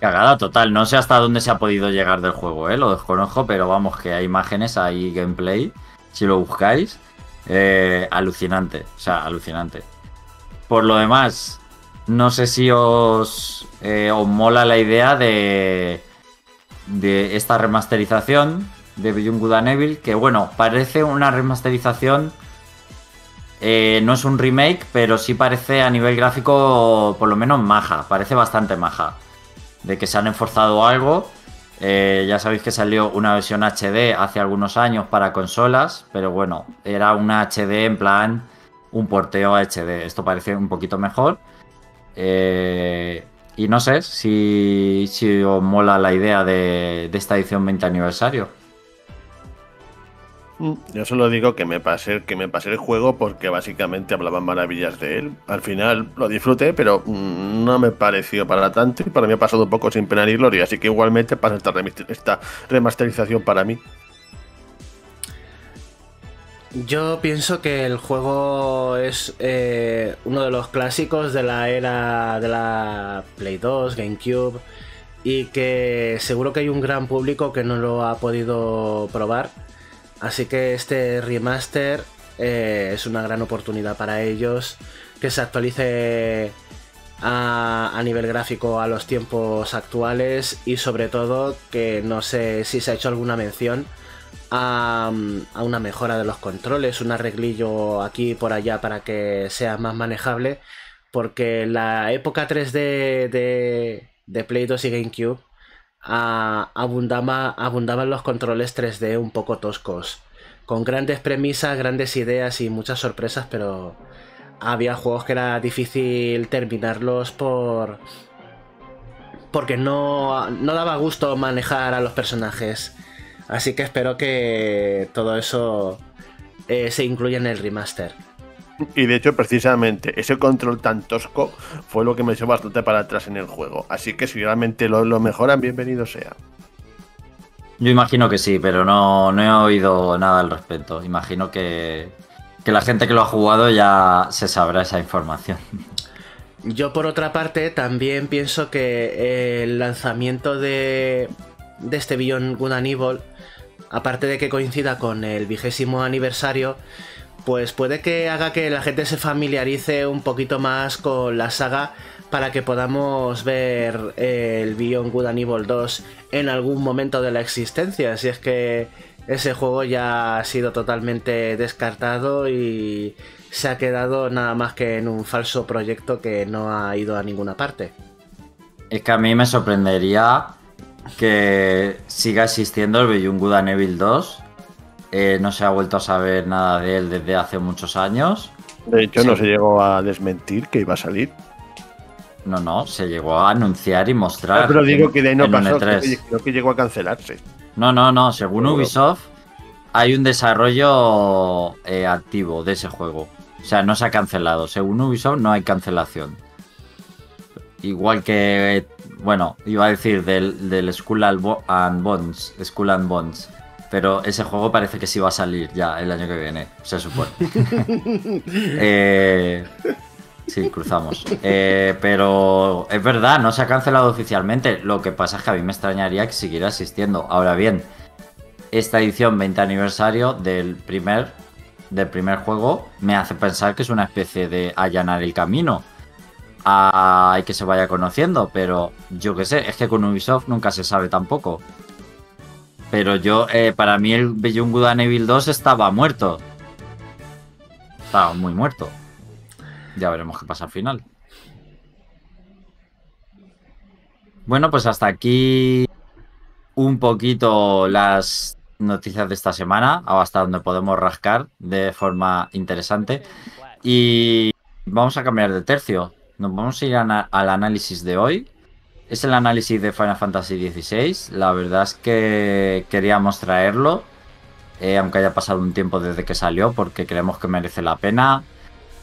Cagada total, no sé hasta dónde se ha podido llegar del juego, ¿eh? lo desconozco, pero vamos, que hay imágenes, hay gameplay, si lo buscáis, eh, alucinante, o sea, alucinante. Por lo demás, no sé si os, eh, os mola la idea de, de esta remasterización de Beyond Good and que bueno, parece una remasterización, eh, no es un remake, pero sí parece a nivel gráfico por lo menos maja, parece bastante maja de que se han esforzado algo. Eh, ya sabéis que salió una versión HD hace algunos años para consolas, pero bueno, era una HD en plan un porteo HD. Esto parece un poquito mejor. Eh, y no sé si, si, os mola la idea de, de esta edición 20 aniversario. Yo solo digo que me pasé, que me pasé el juego porque básicamente hablaban maravillas de él. Al final lo disfruté, pero mm, no me pareció para tanto y para mí ha pasado un poco sin pena ni gloria. Así que igualmente pasa esta, remasterización para mí. Yo pienso que el juego es eh, uno de los clásicos de la era de la Play 2, GameCube, y que seguro que hay un gran público que no lo ha podido probar Así que este remaster eh, es una gran oportunidad para ellos que se actualice a, nivel gráfico a los tiempos actuales y sobre todo que no sé si se ha hecho alguna mención a, una mejora de los controles, un arreglillo aquí y por allá para que sea más manejable porque la época 3D de, de Play 2 y GameCube abundaban los controles 3D un poco toscos, con grandes premisas, grandes ideas y muchas sorpresas, pero había juegos que era difícil terminarlos por porque no, no daba gusto manejar a los personajes. Así que espero que todo eso eh, se incluya en el remaster. Y de hecho, precisamente, ese control tan tosco fue lo que me echó bastante para atrás en el juego. Así que si realmente lo, mejoran, bienvenido sea. Yo imagino que sí, pero no, no he oído nada al respecto. Imagino que, que la gente que lo ha jugado ya se sabrá esa información. [laughs] Yo por otra parte también pienso que el lanzamiento de, de este Beyond Good and Evil, aparte de que coincida con el vigésimo aniversario, pues puede que haga que la gente se familiarice un poquito más con la saga para que podamos ver el Beyond Good and Evil 2 en algún momento de la existencia, si es que ese juego ya ha sido totalmente descartado y se ha quedado nada más que en un falso proyecto que no ha ido a ninguna parte. Es que a mí me sorprendería que siga existiendo el Beyond Good and Evil 2 eh, no se ha vuelto a saber nada de él desde hace muchos años. De hecho, no se llegó a desmentir que iba a salir. No, no, se llegó a anunciar y mostrar. Ah, pero digo que de ahí no pasó, creo que, llegó a cancelarse. No, no, no, según Ubisoft hay un desarrollo eh, activo de ese juego. O sea, no se ha cancelado. Según Ubisoft no hay cancelación. Igual que, bueno, iba a decir del, del Skull and Bones. Skull and Bones. Pero ese juego parece que sí va a salir ya el año que viene, se supone. [laughs] Eh, sí, cruzamos. Eh, pero es verdad, no se ha cancelado oficialmente. Lo que pasa es que a mí me extrañaría que siguiera existiendo. Ahora bien, esta edición 20 aniversario del primer, del primer juego me hace pensar que es una especie de allanar el camino a que se vaya conociendo. Pero yo qué sé, es que con Ubisoft nunca se sabe tampoco. Pero yo, eh, para mí el Beyond Good and Evil 2 estaba muerto. Estaba muy muerto. Ya veremos qué pasa al final. Bueno, pues hasta aquí un poquito las noticias de esta semana, hasta donde podemos rascar de forma interesante. Y vamos a cambiar de tercio. Nos vamos a ir al análisis de hoy, es el análisis de Final Fantasy XVI. La verdad es que queríamos traerlo, eh, aunque haya pasado un tiempo desde que salió, porque creemos que merece la pena.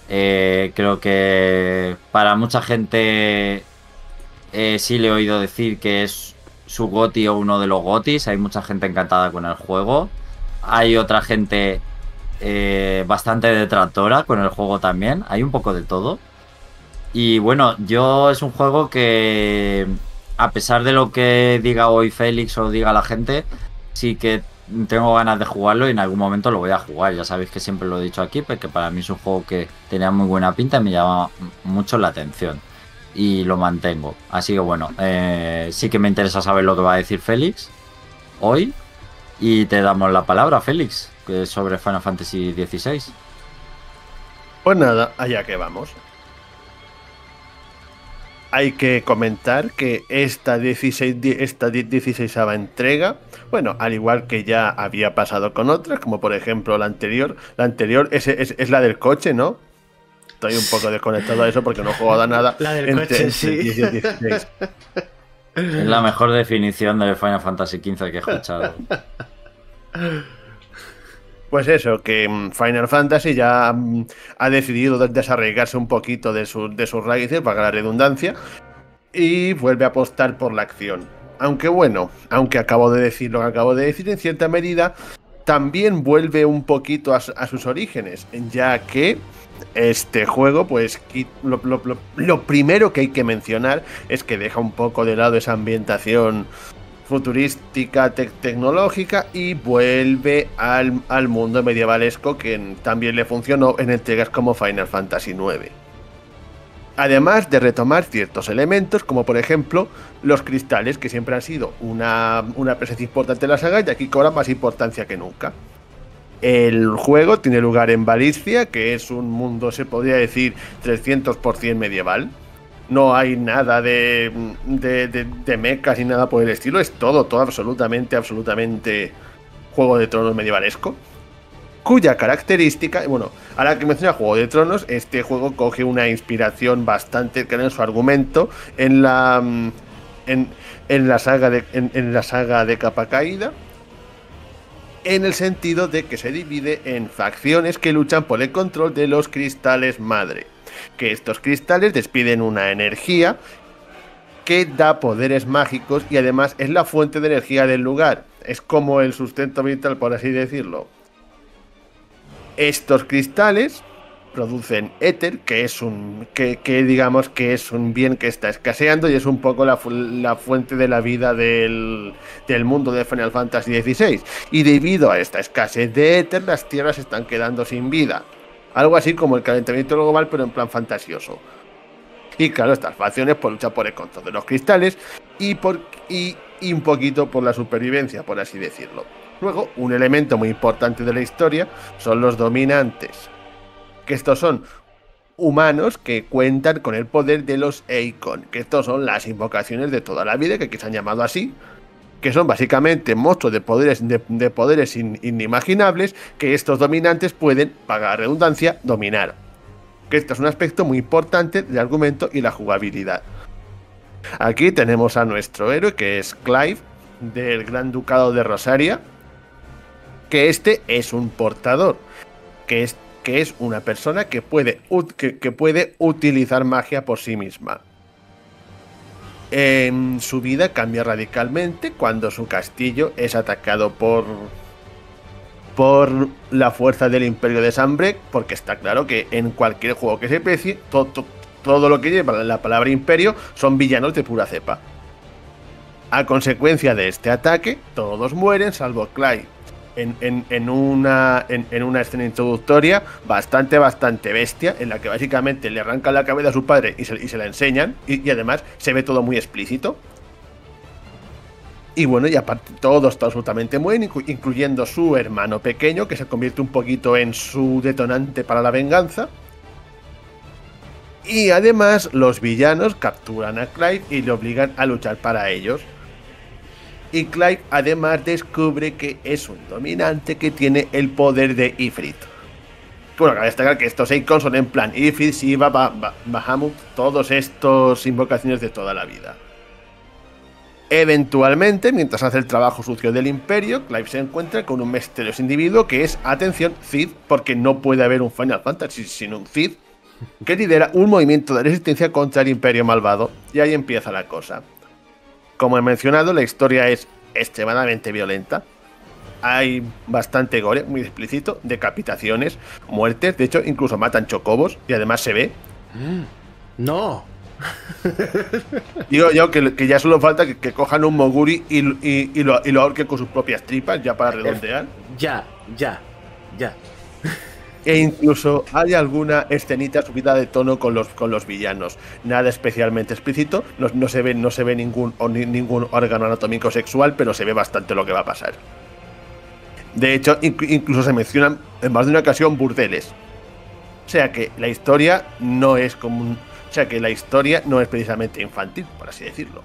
Eh, creo que para mucha gente eh, sí le he oído decir que es su GOTI o uno de los GOTIs. Hay mucha gente encantada con el juego. Hay otra gente bastante detractora con el juego también. Hay un poco de todo. Y bueno, yo es un juego que, a pesar de lo que diga hoy Félix o diga la gente, sí que tengo ganas de jugarlo y en algún momento lo voy a jugar. Ya sabéis que siempre lo he dicho aquí, porque para mí es un juego que tenía muy buena pinta y me llama mucho la atención. Y lo mantengo. Así que bueno, eh, sí que me interesa saber lo que va a decir Félix hoy. Y te damos la palabra, Félix, sobre Final Fantasy XVI. Pues nada, allá que vamos hay que comentar que esta 16 esta 16 entrega, bueno, al igual que ya había pasado con otras, como por ejemplo la anterior, la anterior es, es, la del coche, ¿no? Estoy un poco desconectado de eso porque no he jugado a nada. [laughs] La del coche, sí. Es la mejor definición de Final Fantasy XV que he escuchado. [laughs] Pues eso, que mm, Final Fantasy ya mm, ha decidido desarraigarse un poquito de, sus raíces, para la redundancia, y vuelve a apostar por la acción. Aunque bueno, aunque acabo de decir lo que acabo de decir, en cierta medida, también vuelve un poquito a, sus orígenes, ya que este juego, pues lo, primero que hay que mencionar es que deja un poco de lado esa ambientación futurística tecnológica y vuelve al, al, mundo medievalesco que también le funcionó en entregas como Final Fantasy IX. Además de retomar ciertos elementos, como por ejemplo los cristales, que siempre han sido una, una presencia importante en la saga y aquí cobran más importancia que nunca. El juego tiene lugar en Valicia, que es un mundo, se podría decir, 300% medieval no hay nada de, de, de, mechas ni nada por el estilo, es todo, todo absolutamente, absolutamente Juego de Tronos medievalesco. Cuya característica, bueno, ahora que menciona Juego de Tronos, este juego coge una inspiración bastante que en su argumento en la mm, en, en la saga de en, en la saga de capa caída en el sentido de que se divide en facciones que luchan por el control de los cristales madre. Que estos cristales despiden una energía que da poderes mágicos y además es la fuente de energía del lugar. Es como el sustento vital, por así decirlo. Estos cristales producen éter, que es un que, digamos que es un bien que está escaseando y es un poco la, la fuente de la vida del, del, mundo de Final Fantasy XVI. Y debido a esta escasez de éter, las tierras están quedando sin vida. Algo así como el calentamiento global, pero en plan fantasioso. Y claro, estas facciones por luchar por el control de los cristales y, por, y un poquito por la supervivencia, por así decirlo. Luego, un elemento muy importante de la historia son los dominantes que estos son humanos que cuentan con el poder de los Eikon, que estos son las invocaciones de toda la vida, que aquí se han llamado así, que son básicamente monstruos de poderes, de, de poderes in, inimaginables que estos dominantes pueden, para redundancia, dominar. Que este es un aspecto muy importante del argumento y la jugabilidad. Aquí tenemos a nuestro héroe, que es Clive, del Gran Ducado de Rosaria, que este es un portador, que es que es una persona que puede, que puede utilizar magia por sí misma. Su vida cambia radicalmente cuando su castillo es atacado por por la fuerza del Imperio de Sambre, porque está claro que en cualquier juego que se precie, todo, todo, todo lo que lleva la palabra Imperio son villanos de pura cepa. A consecuencia de este ataque, todos mueren salvo Clive, en, una, en, en, una escena introductoria bastante, bastante bestia, en la que básicamente le arrancan la cabeza a su padre y se, la enseñan, y, además se ve todo muy explícito. Y bueno, y aparte todo está absolutamente muy incluyendo su hermano pequeño, que se convierte un poquito en su detonante para la venganza. Y además los villanos capturan a Clive y le obligan a luchar para ellos. Y Clive además descubre que es un dominante que tiene el poder de Ifrit. Bueno, cabe destacar que estos Icons son en plan Ifrit, Shiva, Bahamut, todos estos invocaciones de toda la vida. Eventualmente, mientras hace el trabajo sucio del Imperio, Clive se encuentra con un misterioso individuo que es, atención, Cid, porque no puede haber un Final Fantasy sin un Cid, que lidera un movimiento de resistencia contra el Imperio malvado. Y ahí empieza la cosa. Como he mencionado, la historia es extremadamente violenta. Hay bastante gore, muy explícito, decapitaciones, muertes. De hecho, incluso matan chocobos y además se ve. Mm, no. [laughs] Digo yo que, que, ya solo falta que, que cojan un Moguri y, y, y, lo, y lo ahorquen con sus propias tripas, ya para redondear. Ya, ya, ya. E incluso hay alguna escenita subida de tono con los, con los villanos. Nada especialmente explícito, no, no se ve, no se ve ningún, ni, ningún órgano anatómico sexual, pero se ve bastante lo que va a pasar. De hecho, inc incluso se mencionan en más de una ocasión burdeles. O sea que la historia no es como o sea que la historia no es precisamente infantil, por así decirlo.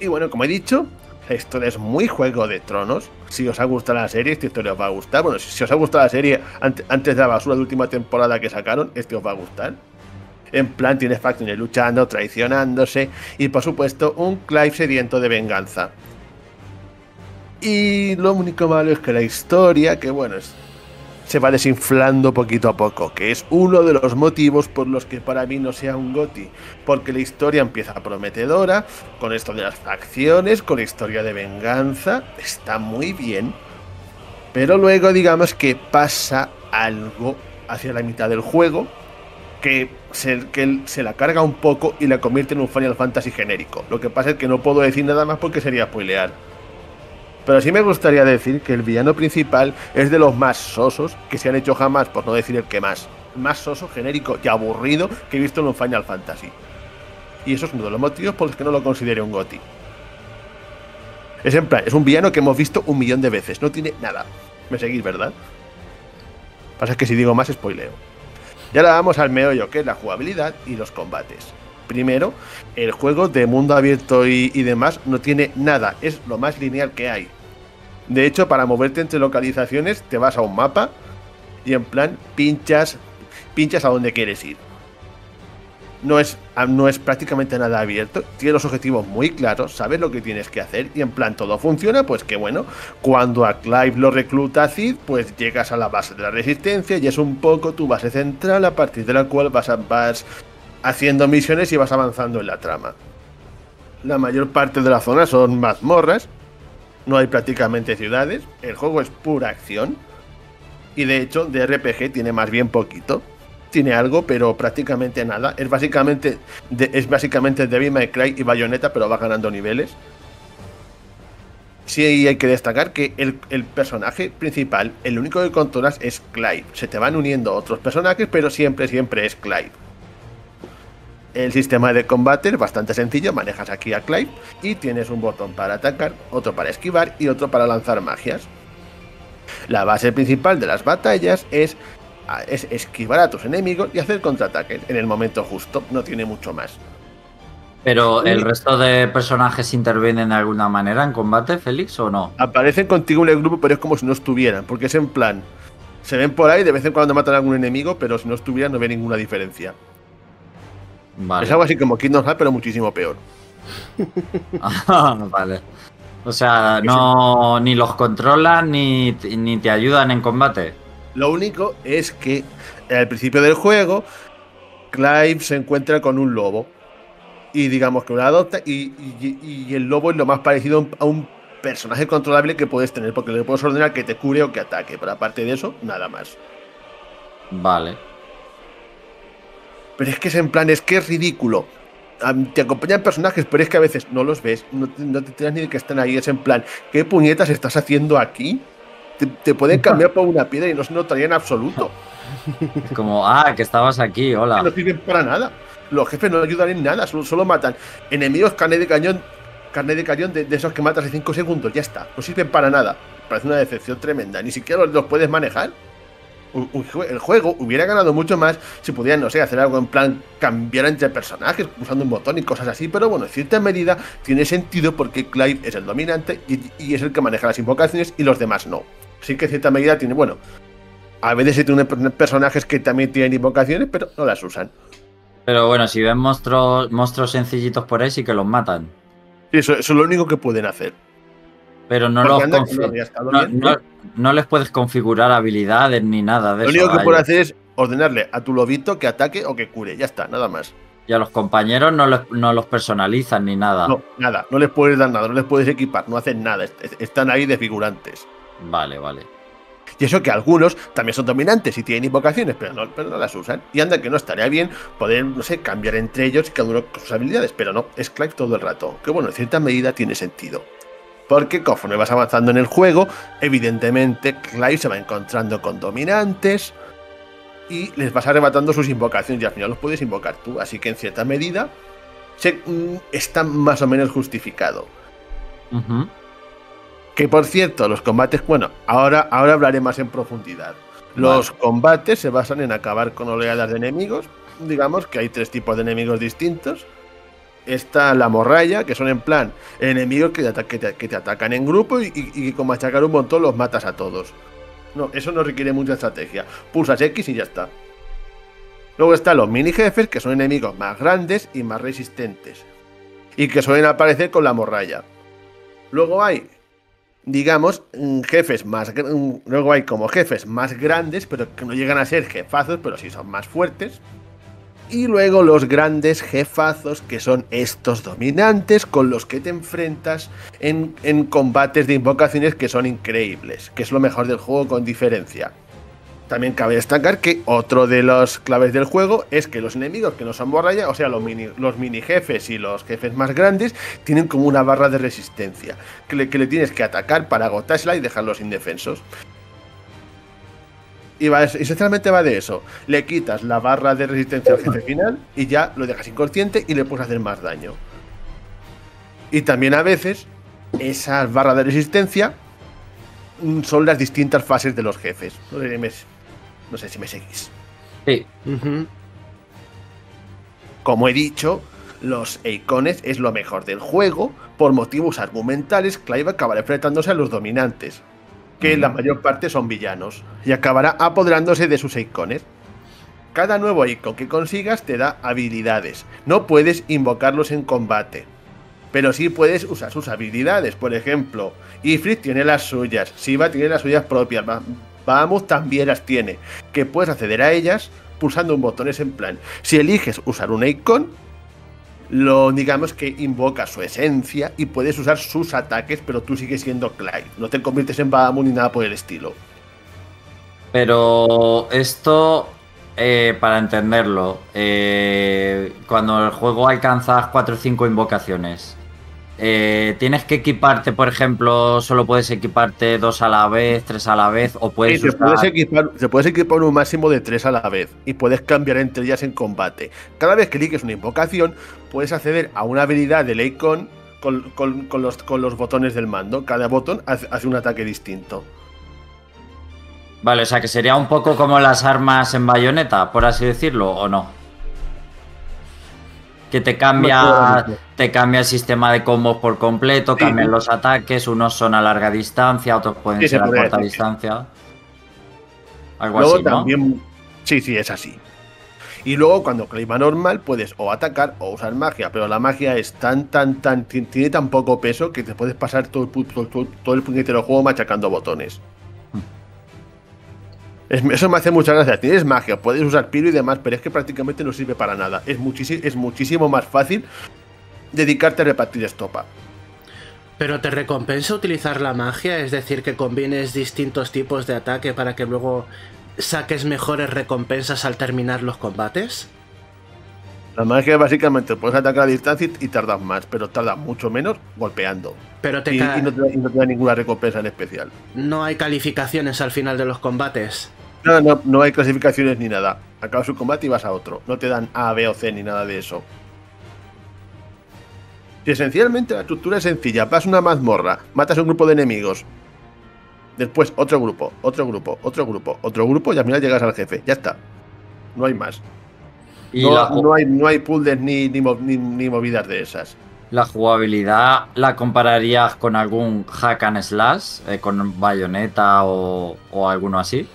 Y bueno, como he dicho, la historia es muy Juego de Tronos. Si os ha gustado la serie, esta historia os va a gustar. Bueno, si os ha gustado la serie antes de la basura de última temporada que sacaron, este os va a gustar. En plan, tiene facciones luchando, traicionándose y por supuesto un Clive sediento de venganza. Y lo único malo es que la historia, que bueno, es se va desinflando poquito a poco, que es uno de los motivos por los que para mí no sea un GOTI, porque la historia empieza prometedora, con esto de las facciones, con la historia de venganza, está muy bien, pero luego digamos que pasa algo hacia la mitad del juego que se, que se la carga un poco y la convierte en un Final Fantasy genérico. Lo que pasa es que no puedo decir nada más porque sería spoilear. Pero sí me gustaría decir que el villano principal es de los más sosos que se han hecho jamás, por no decir el que más. Más soso, genérico y aburrido que he visto en un Final Fantasy. Y eso es uno de los motivos por los que no lo considero un GOTI. Es en plan, es un villano que hemos visto un millón de veces, no tiene nada. Me seguís, ¿verdad? Pasa que si digo más, spoileo. Y ahora vamos al meollo, que es la jugabilidad y los combates. Primero, el juego de mundo abierto y, y demás no tiene nada, es lo más lineal que hay. De hecho, para moverte entre localizaciones, te vas a un mapa y en plan pinchas, pinchas a donde quieres ir. No es, no es prácticamente nada abierto, tiene los objetivos muy claros, sabes lo que tienes que hacer y en plan todo funciona, pues que bueno, cuando a Clive lo recluta Cid, pues llegas a la base de la resistencia y es un poco tu base central a partir de la cual vas, a, vas haciendo misiones y vas avanzando en la trama. La mayor parte de la zona son mazmorras, no hay prácticamente ciudades, el juego es pura acción y de hecho de RPG tiene más bien poquito. Tiene algo, pero prácticamente nada. Es básicamente, de, es básicamente Devil May Cry y Bayonetta, pero va ganando niveles. Sí hay que destacar que el, personaje principal, el único que controlas es Clive. Se te van uniendo otros personajes, pero siempre, siempre es Clive. El sistema de combate es bastante sencillo, manejas aquí a Clive y tienes un botón para atacar, otro para esquivar y otro para lanzar magias. La base principal de las batallas es, es esquivar a tus enemigos y hacer contraataques en el momento justo, no tiene mucho más. Pero el resto de personajes intervienen de alguna manera en combate, Félix, o no? Aparecen contigo en el grupo, pero es como si no estuvieran, porque es en plan. Se ven por ahí, de vez en cuando matan a algún enemigo, pero si no estuvieran no ve ninguna diferencia. Vale. Es algo así como Kingdom Hearts, pero muchísimo peor. [laughs] vale. O sea, no ni los controlan ni, ni te ayudan en combate. Lo único es que al principio del juego, Clive se encuentra con un lobo. Y digamos que lo adopta. Y, y, y, el lobo es lo más parecido a un personaje controlable que puedes tener. Porque le puedes ordenar que te cure o que ataque. Pero aparte de eso, nada más. Vale. Pero es que es en plan, es que es ridículo. Te acompañan personajes, pero es que a veces no los ves, no te, no te ni de que están ahí. Es en plan, ¿qué puñetas estás haciendo aquí? Te, te pueden cambiar por una piedra y no se notaría en absoluto. [laughs] Es como, ah, que estabas aquí, hola. No sirven para nada. Los jefes no ayudan en nada, solo, solo matan enemigos carne de cañón, carne de cañón de, de, esos que matas en 5 segundos, ya está. No sirven para nada. Parece una decepción tremenda. Ni siquiera los, los puedes manejar el juego hubiera ganado mucho más si pudieran, no sé, hacer algo en plan cambiar entre personajes usando un botón y cosas así, pero bueno, en cierta medida tiene sentido porque Clive es el dominante y, y es el que maneja las invocaciones y los demás no. Así que en cierta medida tiene, bueno, a veces se tienen personajes que también tienen invocaciones, pero no las usan. Pero bueno, si ven monstruos, monstruos sencillitos por ahí, sí que los matan. Eso, eso es lo único que pueden hacer. Pero no, los no, no, les puedes configurar habilidades ni nada de lo eso. Lo único que puedes hacer es ordenarle a tu lobito que ataque o que cure. Ya está, nada más. Y a los compañeros no los, no los personalizan ni nada. No, nada. No les puedes dar nada, no les puedes equipar, no hacen nada. Están ahí de figurantes. Vale, vale. Y eso que algunos también son dominantes y tienen invocaciones, pero no, pero no las usan. Y anda que no estaría bien poder, no sé, cambiar entre ellos y cada uno con sus habilidades, pero no, es Clive todo el rato. Que bueno, en cierta medida tiene sentido. Porque conforme vas avanzando en el juego, evidentemente Clive se va encontrando con dominantes y les vas arrebatando sus invocaciones y al final los puedes invocar tú. Así que en cierta medida se, mm, está más o menos justificado. Uh -huh. Que por cierto, los combates, bueno, ahora, ahora hablaré más en profundidad. Los vale. combates se basan en acabar con oleadas de enemigos. Digamos que hay tres tipos de enemigos distintos está la morralla, que son en plan enemigos que te, que te, que te atacan en grupo y, y, y, con machacar un montón los matas a todos. No, eso no requiere mucha estrategia. Pulsas X y ya está. Luego están los mini jefes, que son enemigos más grandes y más resistentes. Y que suelen aparecer con la morralla. Luego hay, digamos, jefes más. Luego hay como jefes más grandes, pero que no llegan a ser jefazos, pero sí son más fuertes. Y luego los grandes jefazos que son estos dominantes con los que te enfrentas en, en, combates de invocaciones que son increíbles, que es lo mejor del juego con diferencia. También cabe destacar que otro de los claves del juego es que los enemigos que no son borralla, o sea, los mini, los mini jefes y los jefes más grandes, tienen como una barra de resistencia, que le, que le tienes que atacar para agotársela y dejarlos indefensos. Y va, esencialmente va de eso. Le quitas la barra de resistencia al jefe final y ya lo dejas inconsciente y le puedes hacer más daño. Y también a veces esas barras de resistencia son las distintas fases de los jefes. No sé, no sé si me seguís. Sí. Como he dicho, los Eicones es lo mejor del juego. Por motivos argumentales, Clive acabará enfrentándose a los dominantes, que la mayor parte son villanos, y acabará apoderándose de sus Eicones. Cada nuevo Icon que consigas te da habilidades. No puedes invocarlos en combate. Pero sí puedes usar sus habilidades. Por ejemplo, Ifrit tiene las suyas, Siva tiene las suyas propias, Bahamut también las tiene. Que puedes acceder a ellas pulsando un botón. Es en plan, si eliges usar un Icon, lo digamos que invoca su esencia y puedes usar sus ataques, pero tú sigues siendo Clive. No te conviertes en Bahamut ni nada por el estilo. Pero esto, eh, para entenderlo, eh, cuando el juego alcanzas 4 o 5 invocaciones, eh, ¿tienes que equiparte, por ejemplo, solo puedes equiparte dos a la vez, tres a la vez, o puedes Sí, te, usar... puedes equipar, te puedes equipar un máximo de 3 a la vez y puedes cambiar entre ellas en combate. Cada vez que eliges una invocación, puedes acceder a una habilidad del Icon con, con- con los, con los botones del mando. Cada botón hace, hace un ataque distinto. Vale, o sea que sería un poco como las armas en bayoneta, por así decirlo, ¿o no? Que te cambia, te cambia el sistema de combos por completo, Sí. cambian los ataques, unos son a larga distancia, otros pueden Sí, ser a corta decir. distancia. Algo Luego así, ¿no? también. Sí, sí, es así. Y luego cuando Clive va normal puedes o atacar o usar magia, pero la magia es tan, tan, tan, ti- tiene tan poco peso que te puedes pasar todo el, todo- todo el puñetero juego machacando botones. Es- eso me hace mucha gracia. Tienes magia, puedes usar piro y demás, pero es que prácticamente no sirve para nada. Es, muchísimo es muchísimo más fácil dedicarte a repartir estopa. Pero te recompensa utilizar la magia, es decir, que combines distintos tipos de ataque para que luego saques mejores recompensas al terminar los combates. La magia básicamente puedes atacar a distancia y, tardas más, pero tardas mucho menos golpeando. Pero te Y, ca- y no, te da, y no te da ninguna recompensa en especial. no hay calificaciones al final de los combates. No, no, no hay clasificaciones ni nada. Acabas un combate y vas a otro. No te dan A, B o C ni nada de eso. Y esencialmente la estructura es sencilla. Vas a una mazmorra, matas a un grupo de enemigos. Después otro grupo, otro grupo, otro grupo, otro grupo y al final llegas al jefe. Ya está. No hay más. Y no, la, ju- no hay, no hay puzzles ni, ni, mov- ni- ni movidas de esas. la jugabilidad la compararías con algún hack and slash, eh, con bayoneta o, o alguno así.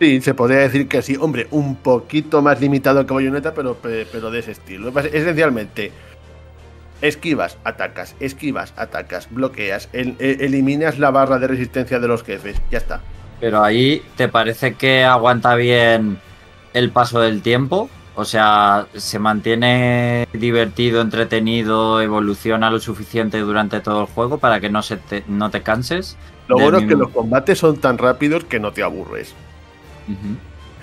Sí, se podría decir que sí. Hombre, un poquito más limitado que Bayonetta, pero, pe- pero de ese estilo. Es- Esencialmente, esquivas, atacas, esquivas, atacas, bloqueas, el- e- eliminas la barra de resistencia de los jefes. Ya está. Pero ahí, ¿te parece que aguanta bien el paso del tiempo? O sea, ¿se mantiene divertido, entretenido, evoluciona lo suficiente durante todo el juego para que no, se te, no te canses? Lo bueno es que los combates son tan rápidos que no te aburres.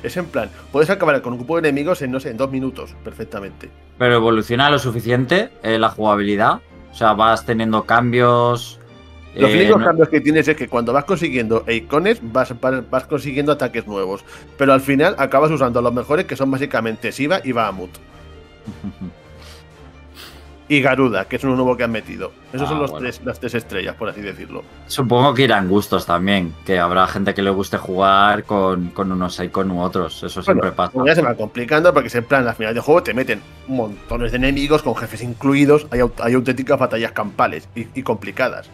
Es en plan, puedes acabar con un grupo de enemigos en, no sé, en dos minutos, perfectamente. Pero evoluciona lo suficiente eh, la jugabilidad. O sea, vas teniendo cambios. Los eh, únicos no- cambios que tienes es que cuando vas consiguiendo icones vas, vas vas consiguiendo ataques nuevos. Pero al final acabas usando los mejores que son básicamente Siva y Bahamut. [laughs] Y Garuda, que es uno nuevo que han metido. Esos Ah, son los bueno. tres, las tres estrellas, por así decirlo. Supongo que irán gustos también. Que habrá gente que le guste jugar con, con unos Icon u otros. Eso siempre pasa. ya se va complicando porque en plan, al final del juego te meten montones de enemigos con jefes incluidos. Hay, hay auténticas batallas campales y, y complicadas.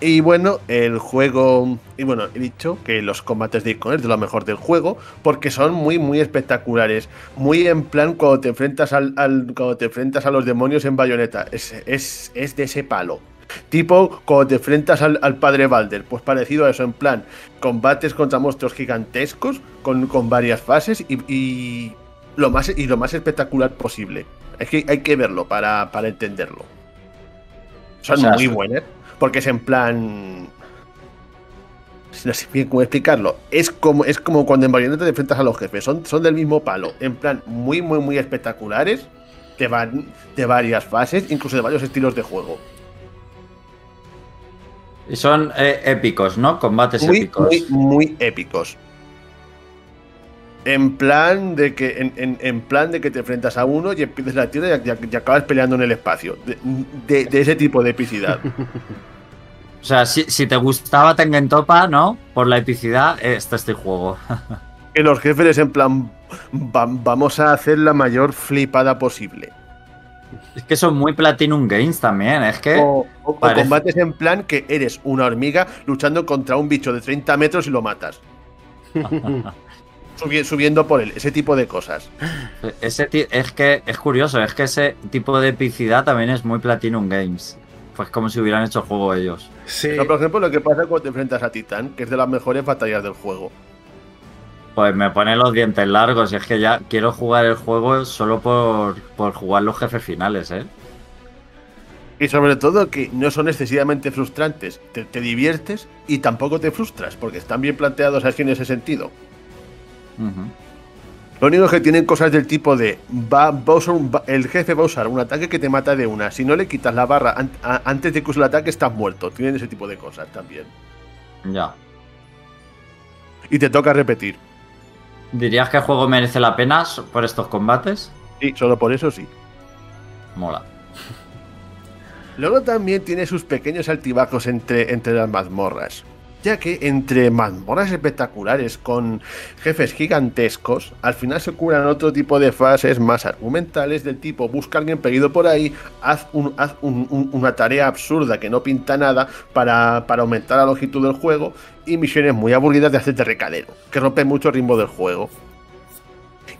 Y bueno, el juego. Y bueno, he dicho que los combates de Icon es de lo mejor del juego, porque son muy, muy espectaculares. Muy en plan cuando te enfrentas al, al- cuando te enfrentas a los demonios en Bayonetta. Es, es, es de ese palo. Tipo, cuando te enfrentas al, al padre Balder, pues parecido a eso, en plan, combates contra monstruos gigantescos, con, con varias fases y, y lo más, y lo más espectacular posible. Es que hay que verlo para, para entenderlo. Son O sea, muy buenas. Porque es en plan. No sé bien cómo explicarlo. Es como, es como cuando en Bayonetta te enfrentas a los jefes. Son, son del mismo palo. En plan, muy, muy, muy espectaculares. Que van de varias fases, incluso de varios estilos de juego. Y son eh, épicos, ¿no? Combates Muy, épicos. muy, muy épicos. En plan de que. En, en- en plan de que te enfrentas a uno y empiezas la tierra y, y- y acabas peleando en el espacio. De, de- de ese tipo de epicidad. [laughs] O sea, si, si te gustaba Tengen Topa, ¿no? Por la epicidad, este es tu juego. [laughs] que los jefes en plan, va- vamos a hacer la mayor flipada posible. es que son muy Platinum Games también, es que... O, o- combates en plan que eres una hormiga luchando contra un bicho de 30 metros y lo matas. [laughs] Subi- subiendo por él, ese tipo de cosas. Ese es que es curioso, es que ese tipo de epicidad también es muy Platinum Games. Pues como si hubieran hecho juego ellos. Sí. Eso, por ejemplo, lo que pasa cuando te enfrentas a Titán, que es de las mejores batallas del juego. Pues me pone los dientes largos y es que ya quiero jugar el juego solo por, por jugar los jefes finales, ¿eh? Y sobre todo que no son excesivamente frustrantes. Te, te diviertes y tampoco te frustras, porque están bien planteados así en ese sentido. Ujú. Lo único que tienen cosas del tipo de va, el jefe va a usar un ataque que te mata de una. Si no le quitas la barra an- antes de que use el ataque, estás muerto. Tienen ese tipo de cosas también. Ya. Y te toca repetir. ¿Dirías que el juego merece la pena por estos combates? Sí, solo por eso sí. Mola. Luego también tiene sus pequeños altibajos entre, entre las mazmorras. Ya que entre mazmorras espectaculares con jefes gigantescos, al final se curan otro tipo de fases más argumentales del tipo busca a alguien perdido por ahí, haz, un- haz un- un- una tarea absurda que no pinta nada para, para aumentar la longitud del juego y misiones muy aburridas de hacerte recadero, que rompen mucho el ritmo del juego.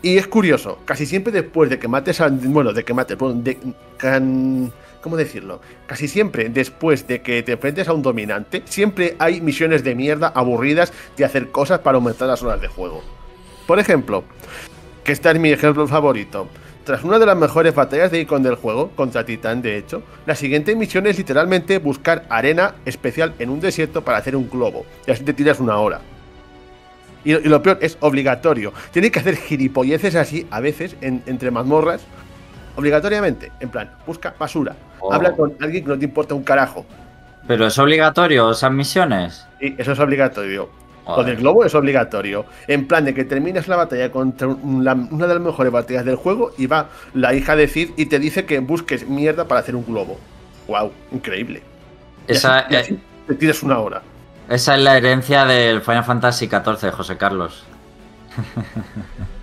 Y es curioso, casi siempre después de que mates a. Bueno, de que mates. bueno, de- can- ¿Cómo decirlo? Casi siempre después de que te enfrentes a un dominante, siempre hay misiones de mierda aburridas de hacer cosas para aumentar las horas de juego. Por ejemplo, que este es mi ejemplo favorito. Tras una de las mejores batallas de icon del juego, contra Titán de hecho, la siguiente misión es literalmente buscar arena especial en un desierto para hacer un globo. Y así te tiras una hora. Y, lo peor, es obligatorio. Tienes que hacer gilipolleces así a veces en- entre mazmorras. Obligatoriamente. En plan, busca basura. Oh. Habla con alguien que no te importa un carajo. ¿Pero es obligatorio esas misiones? Y eso es obligatorio. Joder. del globo es obligatorio. En plan de que terminas la batalla contra una de las mejores batallas del juego y va la hija de Cid y te dice que busques mierda para hacer un globo. ¡Wow! Increíble. Esa, así- y así te tiras una hora. esa es la herencia del Final Fantasy XIV, José Carlos. [laughs]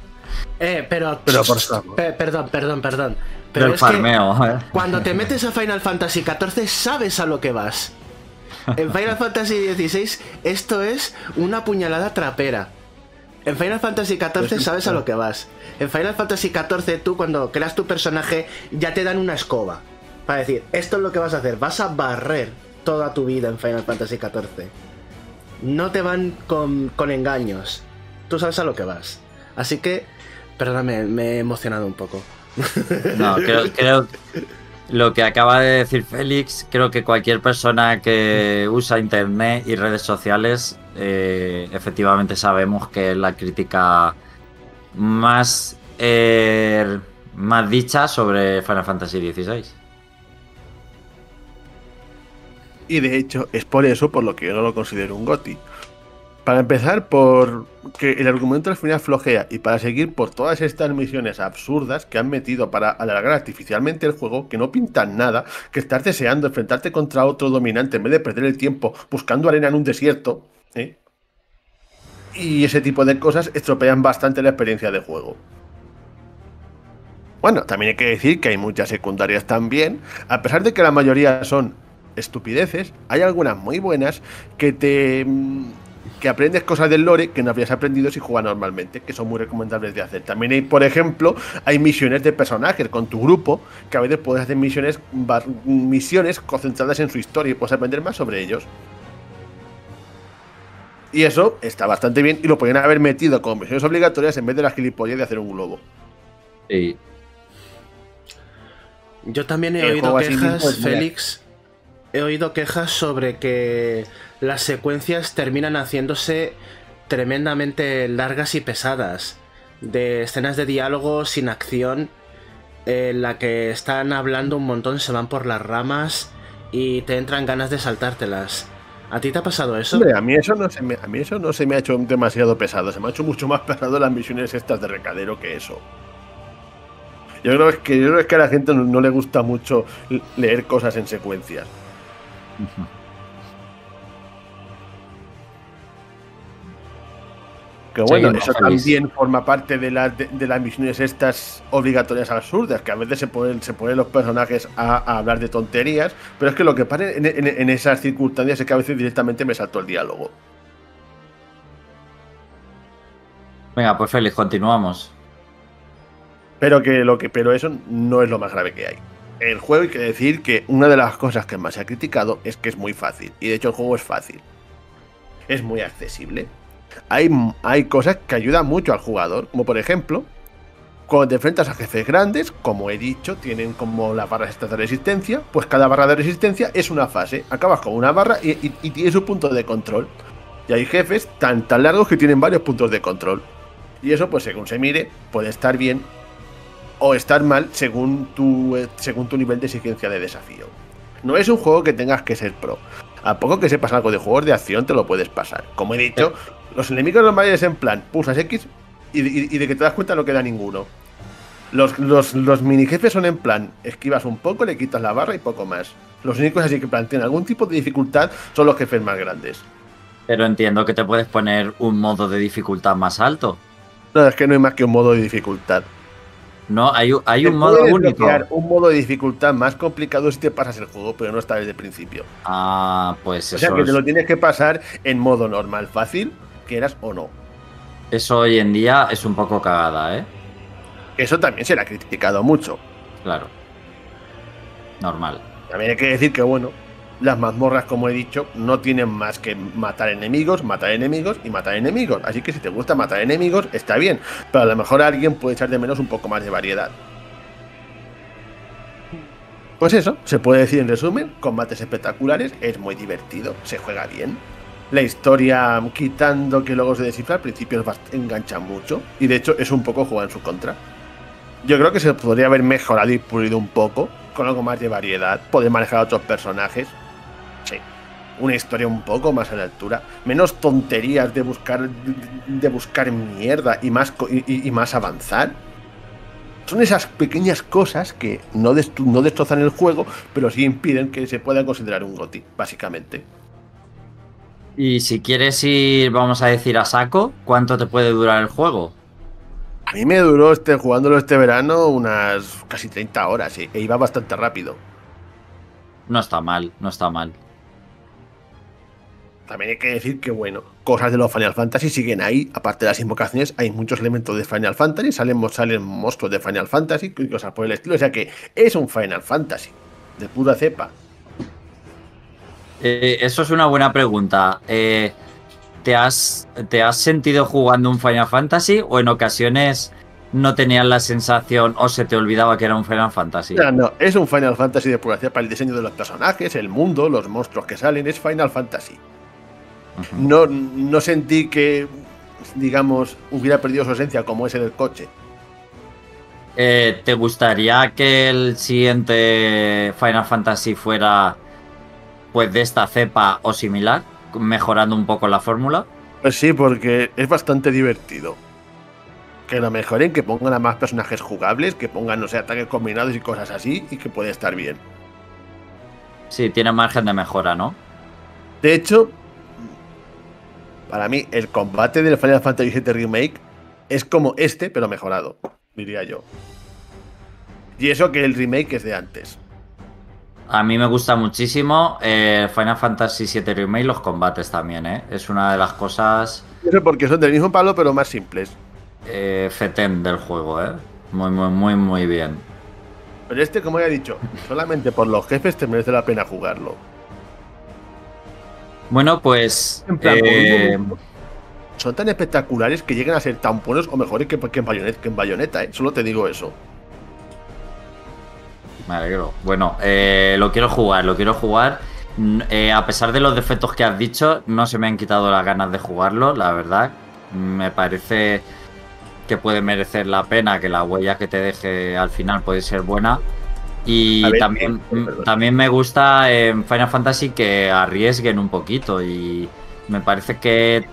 Eh, pero. Pero por favor. Pe- perdón, perdón, perdón. Pero del es que farmeo, ¿eh? cuando te metes a Final Fantasy XIV sabes a lo que vas. En [laughs] Final Fantasy XVI esto es una puñalada trapera. En Final Fantasy XIV sabes a lo que vas. En Final Fantasy XIV tú cuando creas tu personaje ya te dan una escoba. Para decir, esto es lo que vas a hacer. Vas a barrer toda tu vida en Final Fantasy XIV. No te van con, con engaños. Tú sabes a lo que vas. Así que, perdóname, me he emocionado un poco. [laughs] No, creo, creo lo que acaba de decir Félix, creo que cualquier persona que usa internet y redes sociales, eh, efectivamente sabemos que es la crítica más, eh, más dicha sobre Final Fantasy XVI. Y de hecho, es por eso por lo que yo no lo considero un GOTI. Para empezar, por que el argumento al final flojea y para seguir por todas estas misiones absurdas que han metido para alargar artificialmente el juego, que no pintan nada, que estás deseando enfrentarte contra otro dominante en vez de perder el tiempo buscando arena en un desierto, ¿eh? Y ese tipo de cosas estropean bastante la experiencia de juego. Bueno, también hay que decir que hay muchas secundarias también, a pesar de que la mayoría son estupideces, hay algunas muy buenas que te mm, que aprendes cosas del lore que no habrías aprendido si juegas normalmente, que son muy recomendables de hacer. También hay, por ejemplo, hay misiones de personajes con tu grupo, que a veces puedes hacer misiones misiones concentradas en su historia y puedes aprender más sobre ellos. Y eso está bastante bien y lo podrían haber metido como misiones obligatorias en vez de las gilipollas de hacer un globo. Sí. Yo también he El oído quejas, Félix. He oído quejas sobre que las secuencias terminan haciéndose tremendamente largas y pesadas. De escenas de diálogo sin acción, en la que están hablando un montón, se van por las ramas y te entran ganas de saltártelas. ¿A ti te ha pasado eso? Hombre, a mí eso no se me, a mí eso no se me ha hecho demasiado pesado. Se me ha hecho mucho más [laughs] pesado las misiones estas de recadero que eso. Yo creo que, yo creo que a la gente no, no le gusta mucho leer cosas en secuencias. Que bueno, eso también forma parte de, la, de, las misiones estas obligatorias absurdas, que a veces se ponen, se ponen los personajes a, hablar de tonterías, pero es que lo que pasa en, esas circunstancias es que a veces directamente me saltó el diálogo. Venga, pues Félix, continuamos. Pero que lo que, pero eso no es lo más grave que hay. El juego hay que decir que una de las cosas que más se ha criticado es que es muy fácil. Y de hecho el juego es fácil. Es muy accesible. Hay, hay cosas que ayudan mucho al jugador. Como por ejemplo, cuando te enfrentas a jefes grandes, como he dicho, tienen como las barras de resistencia. Pues cada barra de resistencia es una fase. Acabas con una barra y, y, y tienes un punto de control. Y hay jefes tan, tan largos que tienen varios puntos de control. Y eso, pues según se mire, puede estar bien o estar mal según tu, eh, según tu nivel de exigencia de desafío. No es un juego que tengas que ser pro. A poco que sepas algo de juegos de acción, te lo puedes pasar. Como he dicho, los enemigos normales en plan, pulsas X y, y- y de que te das cuenta no queda ninguno. Los, los, los mini jefes son en plan, esquivas un poco, le quitas la barra y poco más. Los únicos así que plantean algún tipo de dificultad son los jefes más grandes. Pero entiendo que te puedes poner un modo de dificultad más alto. No, es que no hay más que un modo de dificultad. No, hay, un- hay un modo único. un modo de dificultad más complicado si te pasas el juego, pero no está desde el principio. Ah, pues O eso, sea que te lo tienes que pasar en modo normal, fácil, quieras o no. eso hoy en día es un poco cagada, ¿eh? Eso también se le ha criticado mucho. Claro. Normal. También hay que decir que, bueno, las mazmorras, como he dicho, no tienen más que matar enemigos, matar enemigos y matar enemigos. Así que si te gusta matar enemigos, está bien. Pero a lo mejor alguien puede echar de menos un poco más de variedad. Pues eso, se puede decir en resumen, combates espectaculares, es muy divertido, se juega bien. La historia, quitando que luego se descifra, al principio engancha mucho. Y de hecho es un poco jugar en su contra. Yo creo que se podría haber mejorado y pulido un poco, con algo más de variedad, poder manejar a otros personajes. Una historia un poco más a la altura. Menos tonterías de buscar de buscar mierda y más, y, y- más avanzar. Son esas pequeñas cosas que no, no destrozan el juego, pero sí impiden que se pueda considerar un GOTI, básicamente. Y si quieres ir, vamos a decir, a saco, ¿cuánto te puede durar el juego? A mí me duró este, jugándolo este verano unas casi 30 horas y- e iba bastante rápido. No está mal, no está mal. También hay que decir que, bueno, cosas de los Final Fantasy siguen ahí. Aparte de las invocaciones, hay muchos elementos de Final Fantasy. Salen, salen monstruos de Final Fantasy y cosas por el estilo. O sea que es un Final Fantasy de pura cepa. Eh, eso es una buena pregunta. Eh, ¿te, has, ¿Te has sentido jugando un Final Fantasy o en ocasiones no tenías la sensación o se te olvidaba que era un Final Fantasy? O sea, no, es un Final Fantasy de pura cepa. El diseño de los personajes, el mundo, los monstruos que salen, es Final Fantasy. No, no sentí que, digamos, hubiera perdido su esencia como es en el coche. Eh, ¿Te gustaría que el siguiente Final Fantasy fuera pues de esta cepa o similar, mejorando un poco la fórmula? Pues sí, porque es bastante divertido. Que lo mejoren, que pongan a más personajes jugables, que pongan, no sé, ataques combinados y cosas así, y que puede estar bien. Sí, tiene margen de mejora, ¿no? De hecho, para mí, el combate del Final Fantasy VII Remake es como este, pero mejorado, diría yo. Y eso que el remake es de antes. A mí me gusta muchísimo eh, Final Fantasy VII Remake, los combates también, ¿eh? Es una de las cosas Eso porque son del mismo palo, pero más simples. eh, fetén del juego, ¿eh? Muy, muy, muy, muy bien. Pero este, como ya he dicho, solamente por los jefes te merece la pena jugarlo. Bueno, pues... En plan, eh, son tan espectaculares que llegan a ser tan buenos o mejores que, que en Bayonetta, que en Bayonetta, ¿eh? Solo te digo eso. Me alegro. Bueno, eh, lo quiero jugar, lo quiero jugar. N- eh, a pesar de los defectos que has dicho, no se me han quitado las ganas de jugarlo, la verdad. Me parece que puede merecer la pena, que la huella que te deje al final puede ser buena. Y ver, también, eh, perdón. también me gusta en Final Fantasy que arriesguen un poquito. Y me parece que,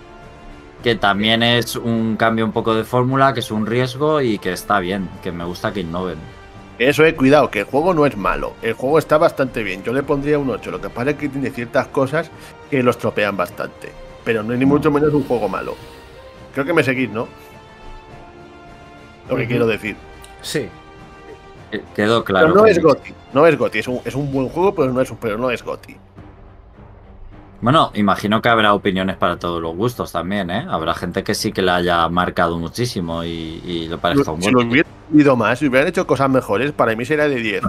que también es un cambio un poco de fórmula, que es un riesgo y que está bien, que me gusta que innoven. Eso he cuidado, que el juego no es malo. El juego está bastante bien. Yo le pondría un 8. Lo que pasa es que tiene ciertas cosas que lo estropean bastante. Pero no es ni mucho menos un juego malo. creo que me seguís, ¿no? Lo que quiero decir. Sí. Eh, Quedó claro. pero no es Goti, no es Goti, es un, es un buen juego, pero no es, un- pero no es Goti. Bueno, imagino que habrá opiniones para todos los gustos también, ¿eh? Habrá gente que sí que la haya marcado muchísimo y, y le parezca un Si lo hubieran ido más, si hubieran hecho cosas mejores, para mí sería de 10.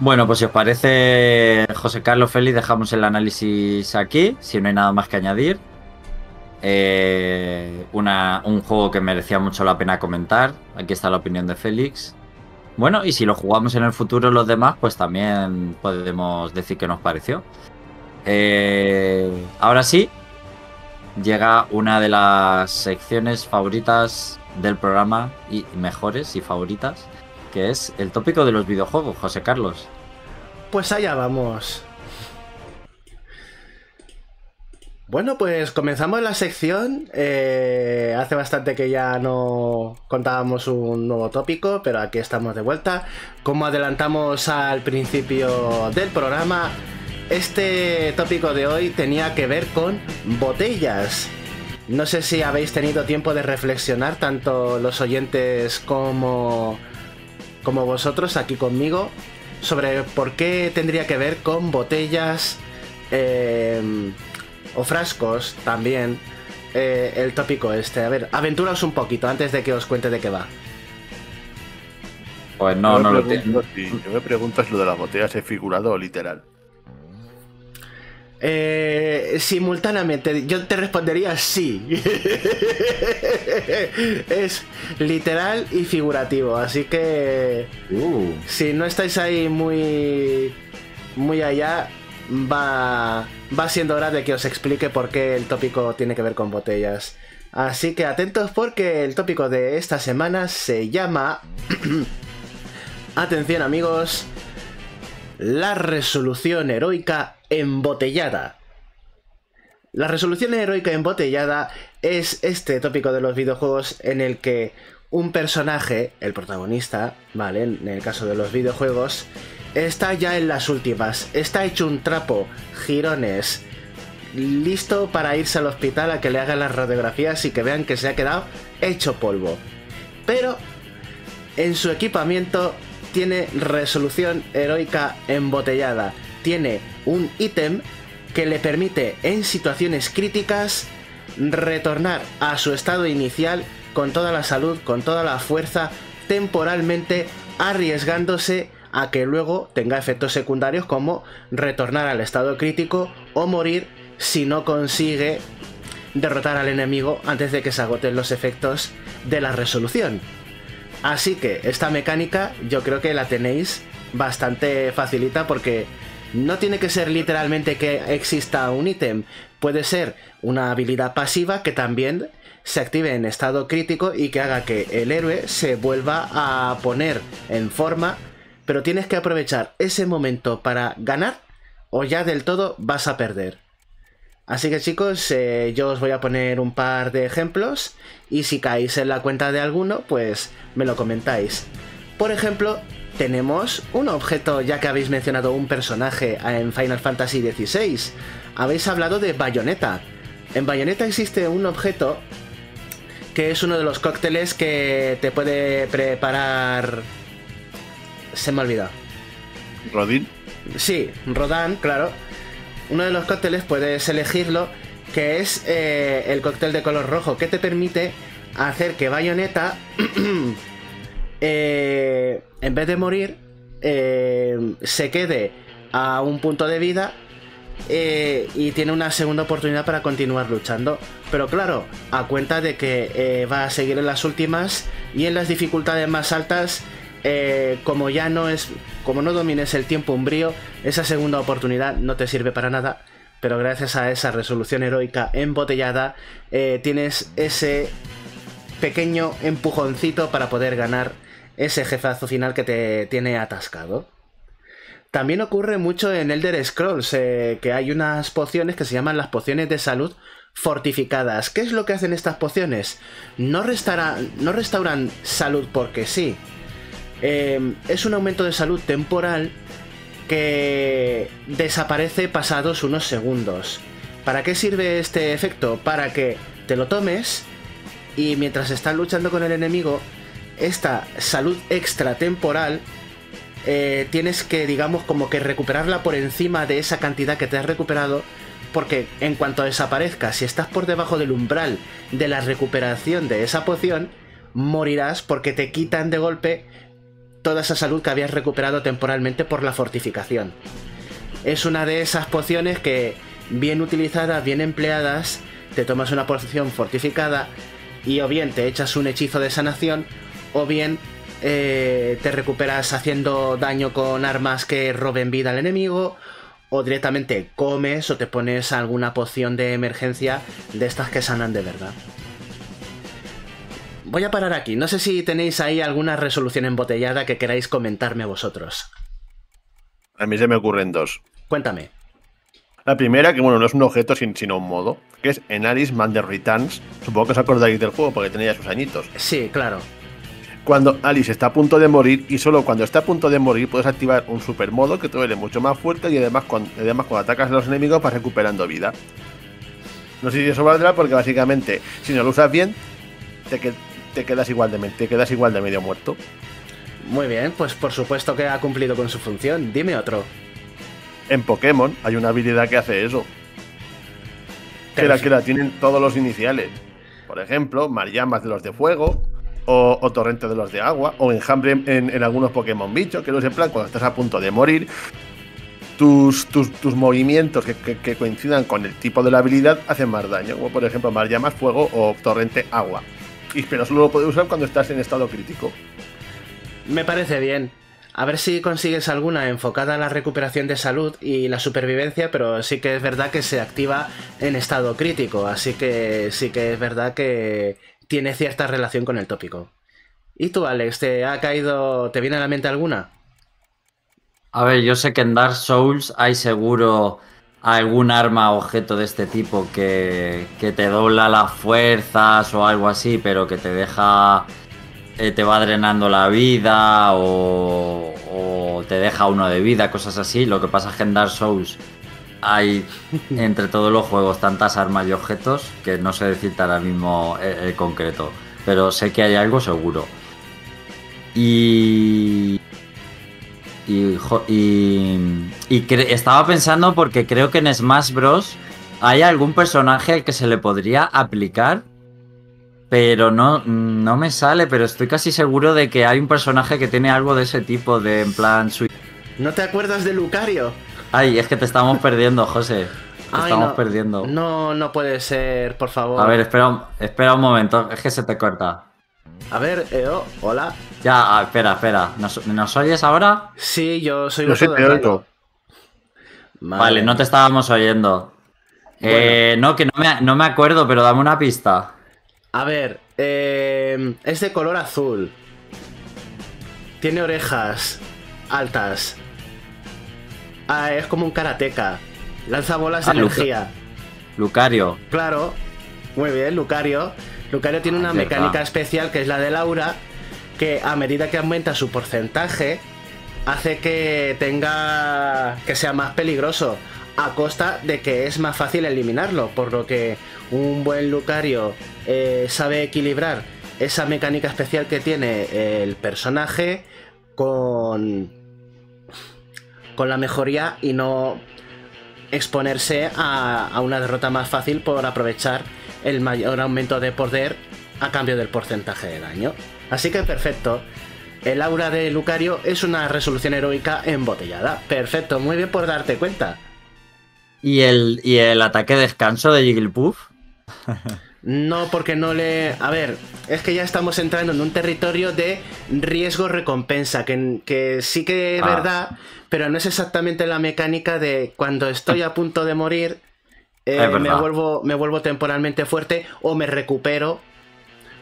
Bueno, pues si os parece, José Carlos Félix, dejamos el análisis aquí, si no hay nada más que añadir. Eh, una- un juego que merecía mucho la pena comentar. Aquí está la opinión de Félix. Bueno, y si lo jugamos en el futuro los demás, pues también podemos decir qué nos pareció. Eh, ahora sí, llega una de las secciones favoritas del programa y mejores y favoritas, que es el tópico de los videojuegos, José Carlos. Pues allá vamos. Bueno, pues comenzamos la sección. Eh, hace bastante que ya no contábamos un nuevo tópico, pero aquí estamos de vuelta. Como adelantamos al principio del programa, este tópico de hoy tenía que ver con botellas. No sé si habéis tenido tiempo de reflexionar, tanto los oyentes como, como vosotros aquí conmigo, sobre por qué tendría que ver con botellas eh, o frascos también eh, el tópico este. A ver, aventuraos un poquito antes de que os cuente de qué va. Pues no, no lo tengo. si- yo me pregunto si lo de las botellas es figurado o literal. Eh, simultáneamente, yo te respondería sí. [laughs] es literal y figurativo, así que Uh, si no estáis ahí muy muy allá, va va siendo hora de que os explique por qué el tópico tiene que ver con botellas. Así que atentos porque el tópico de esta semana se llama [clears throat] Atención amigos, la resolución heroica embotellada. La resolución heroica embotellada es este tópico de los videojuegos en el que un personaje, el protagonista, ¿vale? En el caso de los videojuegos, está ya en las últimas, está hecho un trapo, girones, listo para irse al hospital a que le hagan las radiografías y que vean que se ha quedado hecho polvo. Pero en su equipamiento tiene resolución heroica embotellada. Tiene un ítem que le permite en situaciones críticas retornar a su estado inicial con toda la salud, con toda la fuerza, temporalmente arriesgándose a que luego tenga efectos secundarios como retornar al estado crítico o morir si no consigue derrotar al enemigo antes de que se agoten los efectos de la resolución. Así que esta mecánica yo creo que la tenéis bastante facilita porque no tiene que ser literalmente que exista un ítem, puede ser una habilidad pasiva que también se active en estado crítico y que haga que el héroe se vuelva a poner en forma, pero tienes que aprovechar ese momento para ganar o ya del todo vas a perder. Así que chicos, eh, yo os voy a poner un par de ejemplos y si caéis en la cuenta de alguno, pues me lo comentáis. Por ejemplo, tenemos un objeto, ya que habéis mencionado un personaje en Final Fantasy XVI. Habéis hablado de Bayonetta. En Bayonetta existe un objeto que es uno de los cócteles que te puede preparar... Se me ha olvidado. Rodin, Sí, Rodan, claro. Uno de los cócteles puedes elegirlo, que es eh, el cóctel de color rojo, que te permite hacer que Bayonetta, [clears throat] eh, en vez de morir, eh, se quede a un punto de vida eh, y tiene una segunda oportunidad para continuar luchando. Pero claro, a cuenta de que eh, va a seguir en las últimas y en las dificultades más altas, eh, como ya no es, como no domines el tiempo umbrío, esa segunda oportunidad no te sirve para nada. Pero gracias a esa resolución heroica embotellada, eh, tienes ese pequeño empujoncito para poder ganar ese jefazo final que te tiene atascado. También ocurre mucho en Elder Scrolls, eh, que hay unas pociones que se llaman las pociones de salud fortificadas. ¿Qué es lo que hacen estas pociones? No, no restauran salud porque sí. Eh, es un aumento de salud temporal que desaparece pasados unos segundos. ¿Para qué sirve este efecto? Para que te lo tomes y mientras estás luchando con el enemigo, esta salud extratemporal eh, tienes que, digamos, como que recuperarla por encima de esa cantidad que te has recuperado. Porque en cuanto desaparezca, si estás por debajo del umbral de la recuperación de esa poción, morirás porque te quitan de golpe toda esa salud que habías recuperado temporalmente por la fortificación. Es una de esas pociones que, bien utilizadas, bien empleadas, te tomas una poción fortificada y o bien te echas un hechizo de sanación o bien eh, te recuperas haciendo daño con armas que roben vida al enemigo, o directamente comes o te pones alguna poción de emergencia de estas que sanan de verdad. Voy a parar aquí, no sé si tenéis ahí alguna resolución embotellada que queráis comentarme a vosotros. A mí se me ocurren dos. Cuéntame. La primera, que bueno, no es un objeto sino un modo, que es Enaris Man Returns. Supongo que os acordáis del juego porque tenía sus añitos. Sí, claro cuando Alice está a punto de morir y solo cuando está a punto de morir puedes activar un super modo que te duele mucho más fuerte y además cuando, además cuando atacas a los enemigos vas recuperando vida. No sé si eso valdrá porque básicamente si no lo usas bien te, te quedas igual de te quedas igual de medio muerto. Muy bien, pues por supuesto que ha cumplido con su función. Dime otro. En Pokémon hay una habilidad que hace eso. Que la, que la tienen todos los iniciales. Por ejemplo, Maryamas de los de fuego, o, torrente de los de agua, o enjambre en, en algunos Pokémon bicho, que no es en plan cuando estás a punto de morir, tus, tus, movimientos que, coincidan con el tipo de la habilidad hacen más daño, como por ejemplo más llamas, fuego o torrente agua. Y, pero solo lo puedes usar cuando estás en estado crítico. Me parece bien. A ver si consigues alguna enfocada a la recuperación de salud y la supervivencia, pero sí que es verdad que se activa en estado crítico, así que sí que es verdad que tiene cierta relación con el tópico. ¿Y tú, Alex, te ha caído, te viene a la mente alguna? A ver, yo sé que en Dark Souls hay seguro algún arma o objeto de este tipo que, que te dobla las fuerzas o algo así, pero que te deja, eh, te va drenando la vida o, o te deja uno de vida, cosas así. Lo que pasa es que en Dark Souls hay [laughs] entre todos los juegos tantas armas y objetos que no sé decirte ahora mismo el, concreto, pero sé que hay algo seguro. Y. Y, y, estaba pensando porque creo que en Smash Bros. hay algún personaje al que se le podría aplicar, pero no, no me sale, pero estoy casi seguro de que hay un personaje que tiene algo de ese tipo, de en plan... ¿No te acuerdas de Lucario? Ay, es que te estamos perdiendo, José. Te estamos perdiendo. No, no puede ser, por favor. A ver, espera, espera un momento, es que se te corta. A ver, Eo, hola. Ya, ah, espera, espera. ¿Nos, oyes ahora? Sí, yo soy yo oigo. Vale. no te estábamos oyendo. Eh, no, que no me, acuerdo, pero dame una pista. A ver, eh, es de color azul. Tiene orejas altas. Ah, es como un karateca. Lanza bolas de ah, energía. Lucario. Claro. Muy bien, Lucario. Lucario tiene ah, una mecánica especial que es la de Laura, que a medida que aumenta su porcentaje, hace que tenga. que sea más peligroso. A costa de que es más fácil eliminarlo. Por lo que un buen Lucario eh, sabe equilibrar esa mecánica especial que tiene el personaje con con la mejoría y no exponerse a, una derrota más fácil por aprovechar el mayor aumento de poder a cambio del porcentaje de daño. Así que perfecto. El aura de Lucario es una resolución heroica embotellada. Perfecto, muy bien por darte cuenta. ¿Y el, y el ataque descanso de Jigglypuff? [laughs] No, porque no le... A ver, es que ya estamos entrando en un territorio de riesgo-recompensa, que, que, sí que es ah. verdad, pero no es exactamente la mecánica de cuando estoy a punto de morir, eh, me, vuelvo, me vuelvo temporalmente fuerte o me recupero,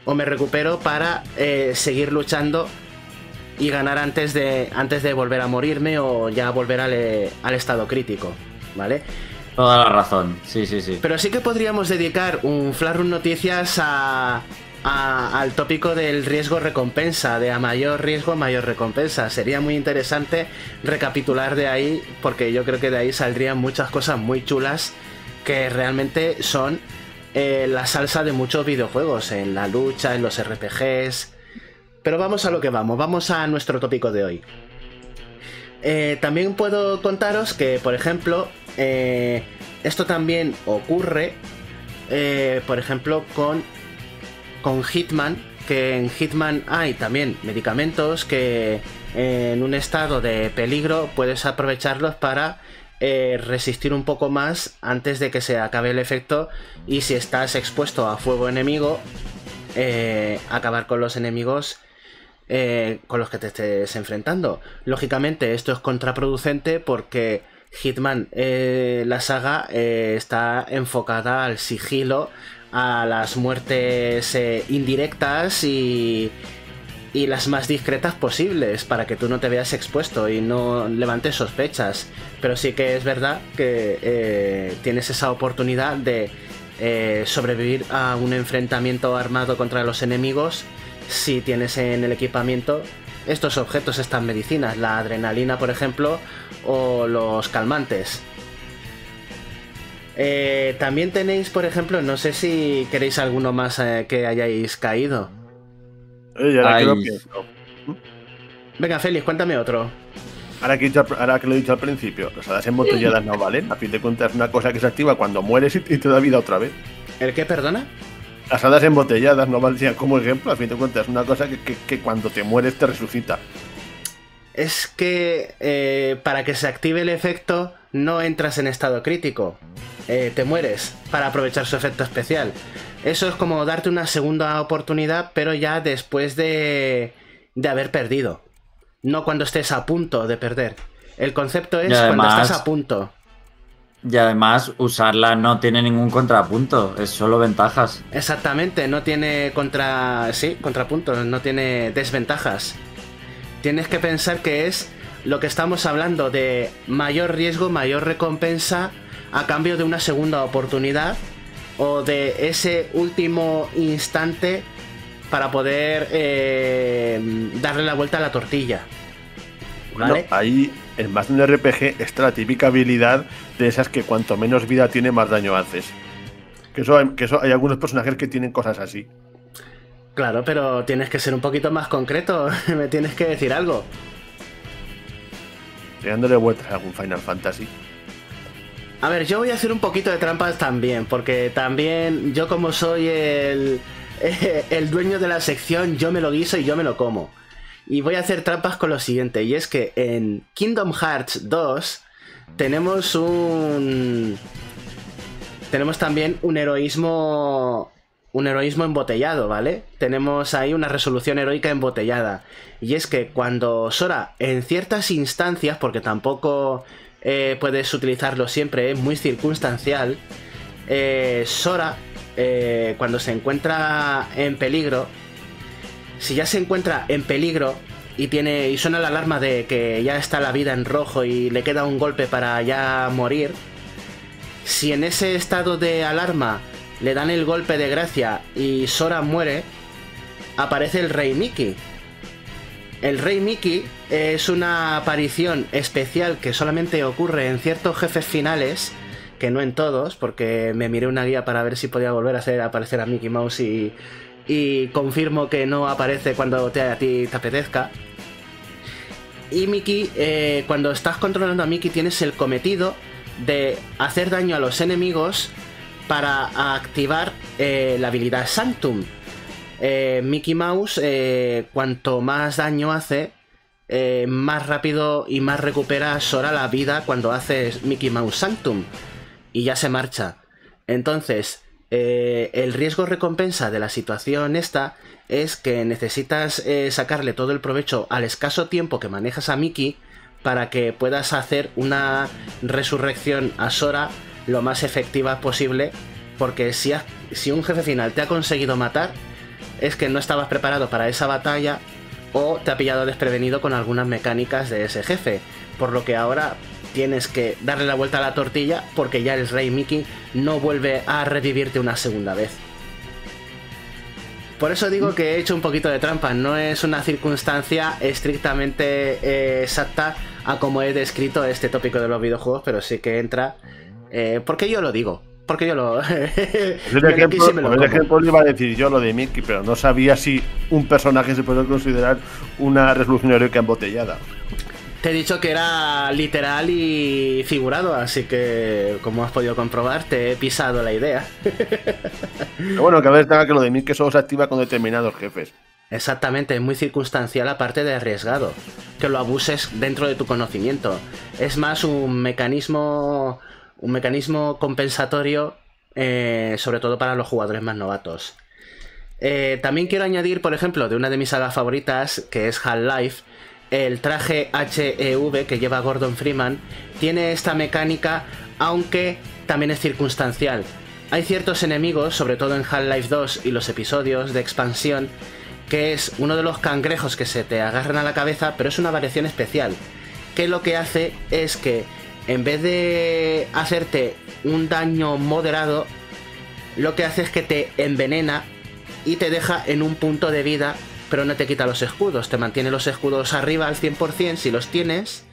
o me recupero para eh, seguir luchando y ganar antes de, antes de volver a morirme o ya volver al, eh, al estado crítico, ¿vale? Toda la razón, sí, sí, sí. Pero sí que podríamos dedicar un Flash Noticias a, al tópico del riesgo-recompensa, de a mayor riesgo, mayor recompensa. Sería muy interesante recapitular de ahí, porque yo creo que de ahí saldrían muchas cosas muy chulas que realmente son eh, la salsa de muchos videojuegos, en la lucha, en los RPGs. Pero vamos a lo que vamos, vamos a nuestro tópico de hoy. Eh, también puedo contaros que, por ejemplo, eh, esto también ocurre, por ejemplo, con, con Hitman, que en Hitman hay también medicamentos que en un estado de peligro puedes aprovecharlos para eh, resistir un poco más antes de que se acabe el efecto y si estás expuesto a fuego enemigo, eh, acabar con los enemigos eh, con los que te estés enfrentando. Lógicamente esto es contraproducente porque Hitman, la saga, está enfocada al sigilo, a las muertes indirectas y y las más discretas posibles para que tú no te veas expuesto y no levantes sospechas. Pero sí que es verdad que eh, tienes esa oportunidad de eh, sobrevivir a un enfrentamiento armado contra los enemigos si tienes en el equipamiento estos objetos, estas medicinas, la adrenalina por ejemplo o los calmantes. Eh, también tenéis, por ejemplo, no sé si queréis alguno más que hayáis caído. Venga, Félix, cuéntame otro. Ahora que, ahora que lo he dicho al principio, las hadas embotelladas no valen. A fin de cuentas, es una cosa que se activa cuando mueres y te da vida otra vez. ¿El qué, perdona? Las hadas embotelladas no valdrían como ejemplo. A fin de cuentas, es una cosa que, cuando te mueres te resucita. Es que eh, para que se active el efecto, no entras en estado crítico. Eh, te mueres para aprovechar su efecto especial. Eso es como darte una segunda oportunidad, pero ya después de, de haber perdido. No cuando estés a punto de perder. El concepto es cuando estás a punto. Y además, usarla no tiene ningún contrapunto, es solo ventajas. Exactamente, no tiene contra. Sí, contrapuntos, no tiene desventajas. Tienes que pensar que es lo que estamos hablando de mayor riesgo, mayor recompensa a cambio de una segunda oportunidad o de ese último instante para poder eh, darle la vuelta a la tortilla. ¿Vale? ahí en más de un RPG está la típica habilidad de esas que cuanto menos vida tiene, más daño haces. Que eso, que eso hay algunos personajes que tienen cosas así. Claro, pero tienes que ser un poquito más concreto. [laughs] Me tienes que decir algo. dándole vueltas a algún Final Fantasy. A ver, yo voy a hacer un poquito de trampas también, porque también yo como soy el, [laughs] el dueño de la sección, yo me lo guiso y yo me lo como. Y voy a hacer trampas con lo siguiente, y es que en Kingdom Hearts 2 tenemos un... Tenemos también un heroísmo... Un heroísmo embotellado, ¿vale? Tenemos ahí una resolución heroica embotellada. Y es que cuando Sora, en ciertas instancias, porque tampoco eh, puedes utilizarlo siempre, es muy circunstancial. Eh, Sora, eh, cuando se encuentra en peligro, si ya se encuentra en peligro y tiene y suena la alarma de que ya está la vida en rojo y le queda un golpe para ya morir, si en ese estado de alarma le dan el golpe de gracia y Sora muere, aparece el rey Mickey el Rey Mickey es una aparición especial que solamente ocurre en ciertos jefes finales, que no en todos, porque me miré una guía para ver si podía volver a hacer aparecer a Mickey Mouse y, confirmo que no aparece cuando te, a ti te apetezca. Y Mickey, eh, cuando estás controlando a Mickey, tienes el cometido de hacer daño a los enemigos para activar eh, la habilidad Sanctum, eh, Mickey Mouse, eh, cuanto más daño hace, eh, más rápido y más recupera Sora la vida cuando hace Mickey Mouse Sanctum. Y ya se marcha. Entonces, el riesgo recompensa de la situación esta es que necesitas sacarle todo el provecho al escaso tiempo que manejas a Mickey para que puedas hacer una resurrección a Sora lo más efectiva posible. Porque si, si un jefe final te ha conseguido matar, es que no estabas preparado para esa batalla o te ha pillado desprevenido con algunas mecánicas de ese jefe. Por lo que ahora tienes que darle la vuelta a la tortilla porque ya el rey Mickey no vuelve a revivirte una segunda vez. Por eso digo que he hecho un poquito de trampa, no es una circunstancia estrictamente eh, exacta a como he descrito este tópico de los videojuegos, pero sí que entra eh, porque yo lo digo. Porque yo lo. [laughs] Pues el ejemplo, me lo como. ejemplo iba a decir yo lo de Mickey, pero no sabía si un personaje se puede considerar una resolución heroica embotellada. Te he dicho que era literal y figurado, así que, como has podido comprobar, te he pisado la idea. Pero bueno, que a veces tenga que lo de Mickey solo se activa con determinados jefes. Exactamente, es muy circunstancial aparte de arriesgado. Que lo abuses dentro de tu conocimiento. Es más un mecanismo. Un mecanismo compensatorio. eh, sobre todo para los jugadores más novatos. Eh, también quiero añadir, por ejemplo, de una de mis sagas favoritas, que es Half-Life, el traje HEV que lleva Gordon Freeman tiene esta mecánica, aunque también es circunstancial. Hay ciertos enemigos, sobre todo en Half-Life 2 y los episodios de expansión, que es uno de los cangrejos que se te agarran a la cabeza, pero es una variación especial, que lo que hace es que en vez de hacerte un daño moderado, lo que hace es que te envenena y te deja en un punto de vida, pero no te quita los escudos, te mantiene los escudos arriba al 100% si los tienes,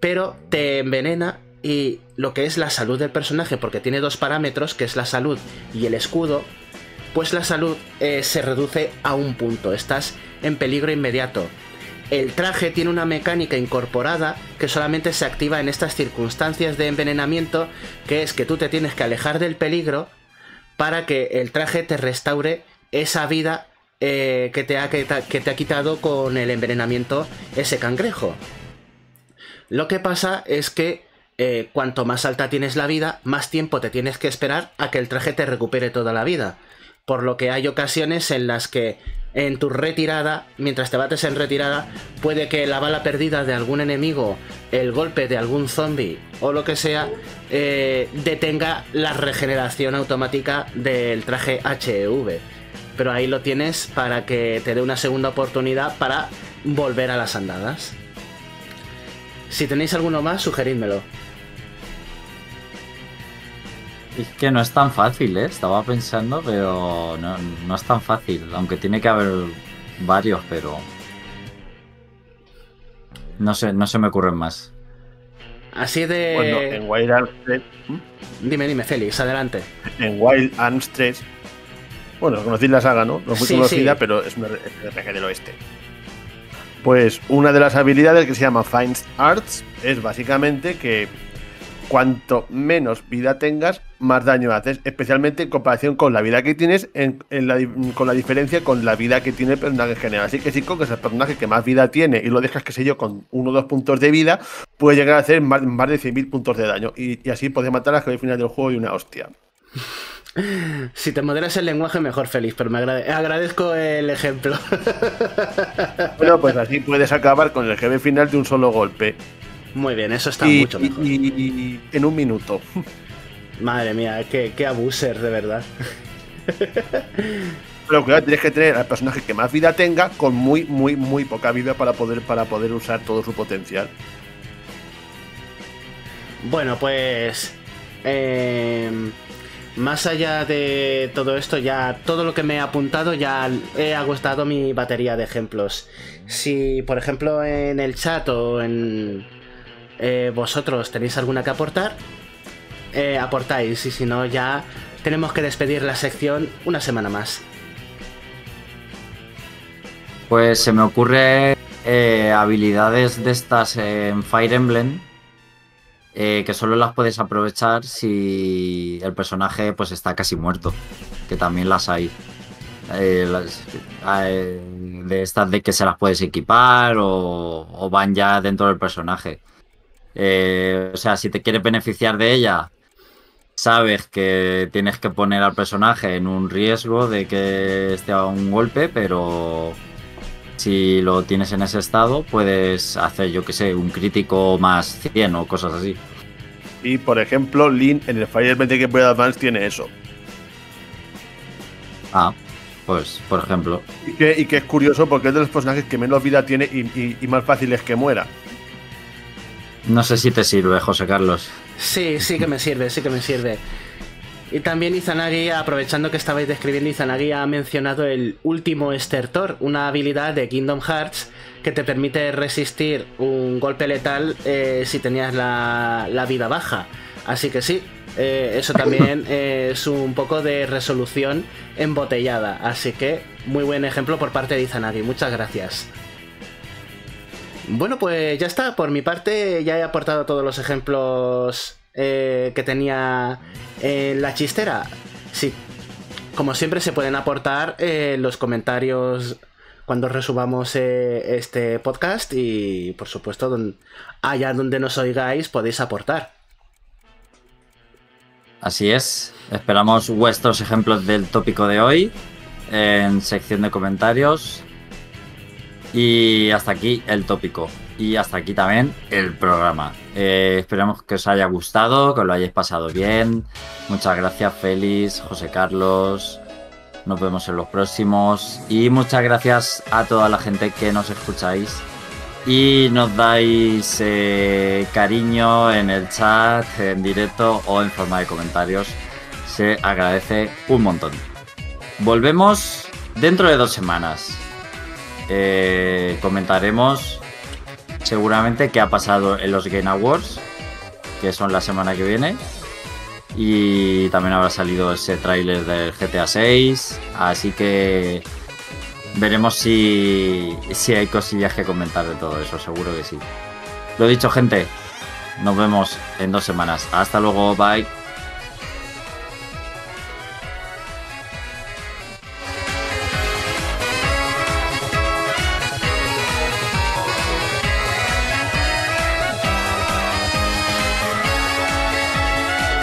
pero te envenena y lo que es la salud del personaje, porque tiene dos parámetros, que es la salud y el escudo, pues la salud eh, se reduce a un punto, estás en peligro inmediato. El traje tiene una mecánica incorporada que solamente se activa en estas circunstancias de envenenamiento, que es que tú te tienes que alejar del peligro para que el traje te restaure esa vida eh, que, te ha, que, te, ha quitado con el envenenamiento ese cangrejo. Lo que pasa es que eh, cuanto más alta tienes la vida, más tiempo te tienes que esperar a que el traje te recupere toda la vida. Por lo que hay ocasiones en las que en tu retirada, mientras te bates en retirada, puede que la bala perdida de algún enemigo, el golpe de algún zombie o lo que sea, eh, detenga la regeneración automática del traje HEV. Pero ahí lo tienes para que te dé una segunda oportunidad para volver a las andadas. Si tenéis alguno más, sugerídmelo. Es que no es tan fácil, ¿eh? Estaba pensando, pero no, no es tan fácil. Aunque tiene que haber varios, pero. No sé, no se me ocurren más. Así de. Bueno, en Wild Arms 3, Dime, dime, Félix, adelante. en Wild Arms 3, bueno, conocéis la saga, ¿no? No es muy Sí, conocida, sí. pero es un RPG del oeste. Pues una de las habilidades que se llama Fine Arts es básicamente que cuanto menos vida tengas, más daño haces, especialmente en comparación con la vida que tienes, en, en la di- con la diferencia con la vida que tiene el personaje en general. Así que si coges el personaje que más vida tiene y lo dejas, qué sé yo, con uno o dos puntos de vida, puede llegar a hacer más, más de 100.000 puntos de daño. Y, y así puedes matar al final del juego y una hostia. Si te moderas el lenguaje, mejor feliz, pero me agrade- agradezco el ejemplo. Bueno, pues así puedes acabar con el jefe final de un solo golpe. Muy bien, eso está y, mucho mejor. y- y- en un minuto. [laughs] Madre mía, qué, qué abuser, de verdad. [laughs] Pero claro, tienes que tener al personaje que más vida tenga con muy, muy, muy poca vida para poder, para poder usar todo su potencial. Bueno, pues. em, más allá de todo esto, ya todo lo que me he apuntado, ya he agotado mi batería de ejemplos. Si, por ejemplo, en el chat o en eh, vosotros tenéis alguna que aportar, eh, aportáis. Y si no, ya tenemos que despedir la sección una semana más. Pues se me ocurre eh, habilidades de estas en Fire Emblem eh, que solo las puedes aprovechar si el personaje pues está casi muerto, que también las hay. Eh, de estas de que se las puedes equipar o van ya dentro del personaje. Eh, o sea, si te quieres beneficiar de ella, sabes que tienes que poner al personaje en un riesgo de que esté a un golpe, pero si lo tienes en ese estado, puedes hacer, yo que sé, un crítico más 100 o cosas así. Y por ejemplo, Link en el Fire Emblem Boy Advance tiene eso. Ah, pues, por ejemplo. Y que, y que es curioso porque es de los personajes que menos vida tiene y, y- y más fácil es que muera. No sé si te sirve, José Carlos. Sí, sí que me sirve, sí que me sirve. Y también Izanagi, aprovechando que estabais describiendo, Izanagi ha mencionado el último estertor, una habilidad de Kingdom Hearts que te permite resistir un golpe letal eh, si tenías la, la vida baja. Así que sí, eh, eso también [laughs] es un poco de resolución embotellada. Así que muy buen ejemplo por parte de Izanagi. Muchas gracias. Bueno, pues ya está. Por mi parte ya he aportado todos los ejemplos eh, que tenía en la chistera. Sí, como siempre se pueden aportar eh, los comentarios cuando resubamos eh, este podcast y por supuesto allá donde nos oigáis podéis aportar. Así es, esperamos vuestros ejemplos del tópico de hoy en sección de comentarios y hasta aquí el tópico. Y hasta aquí también el programa. Eh, esperamos que os haya gustado, que lo hayáis pasado bien. Muchas gracias, Félix, José Carlos. Nos vemos en los próximos. Y muchas gracias a toda la gente que nos escucháis y nos dais eh, cariño en el chat, en directo o en forma de comentarios. Se agradece un montón. Volvemos dentro de dos semanas. Eh, comentaremos seguramente qué ha pasado en los Game Awards, que son la semana que viene. Y también habrá salido ese tráiler del GTA 6. Así que veremos si, si hay cosillas que comentar de todo eso, seguro que sí. Lo dicho, gente. Nos vemos en dos semanas. Hasta luego, bye.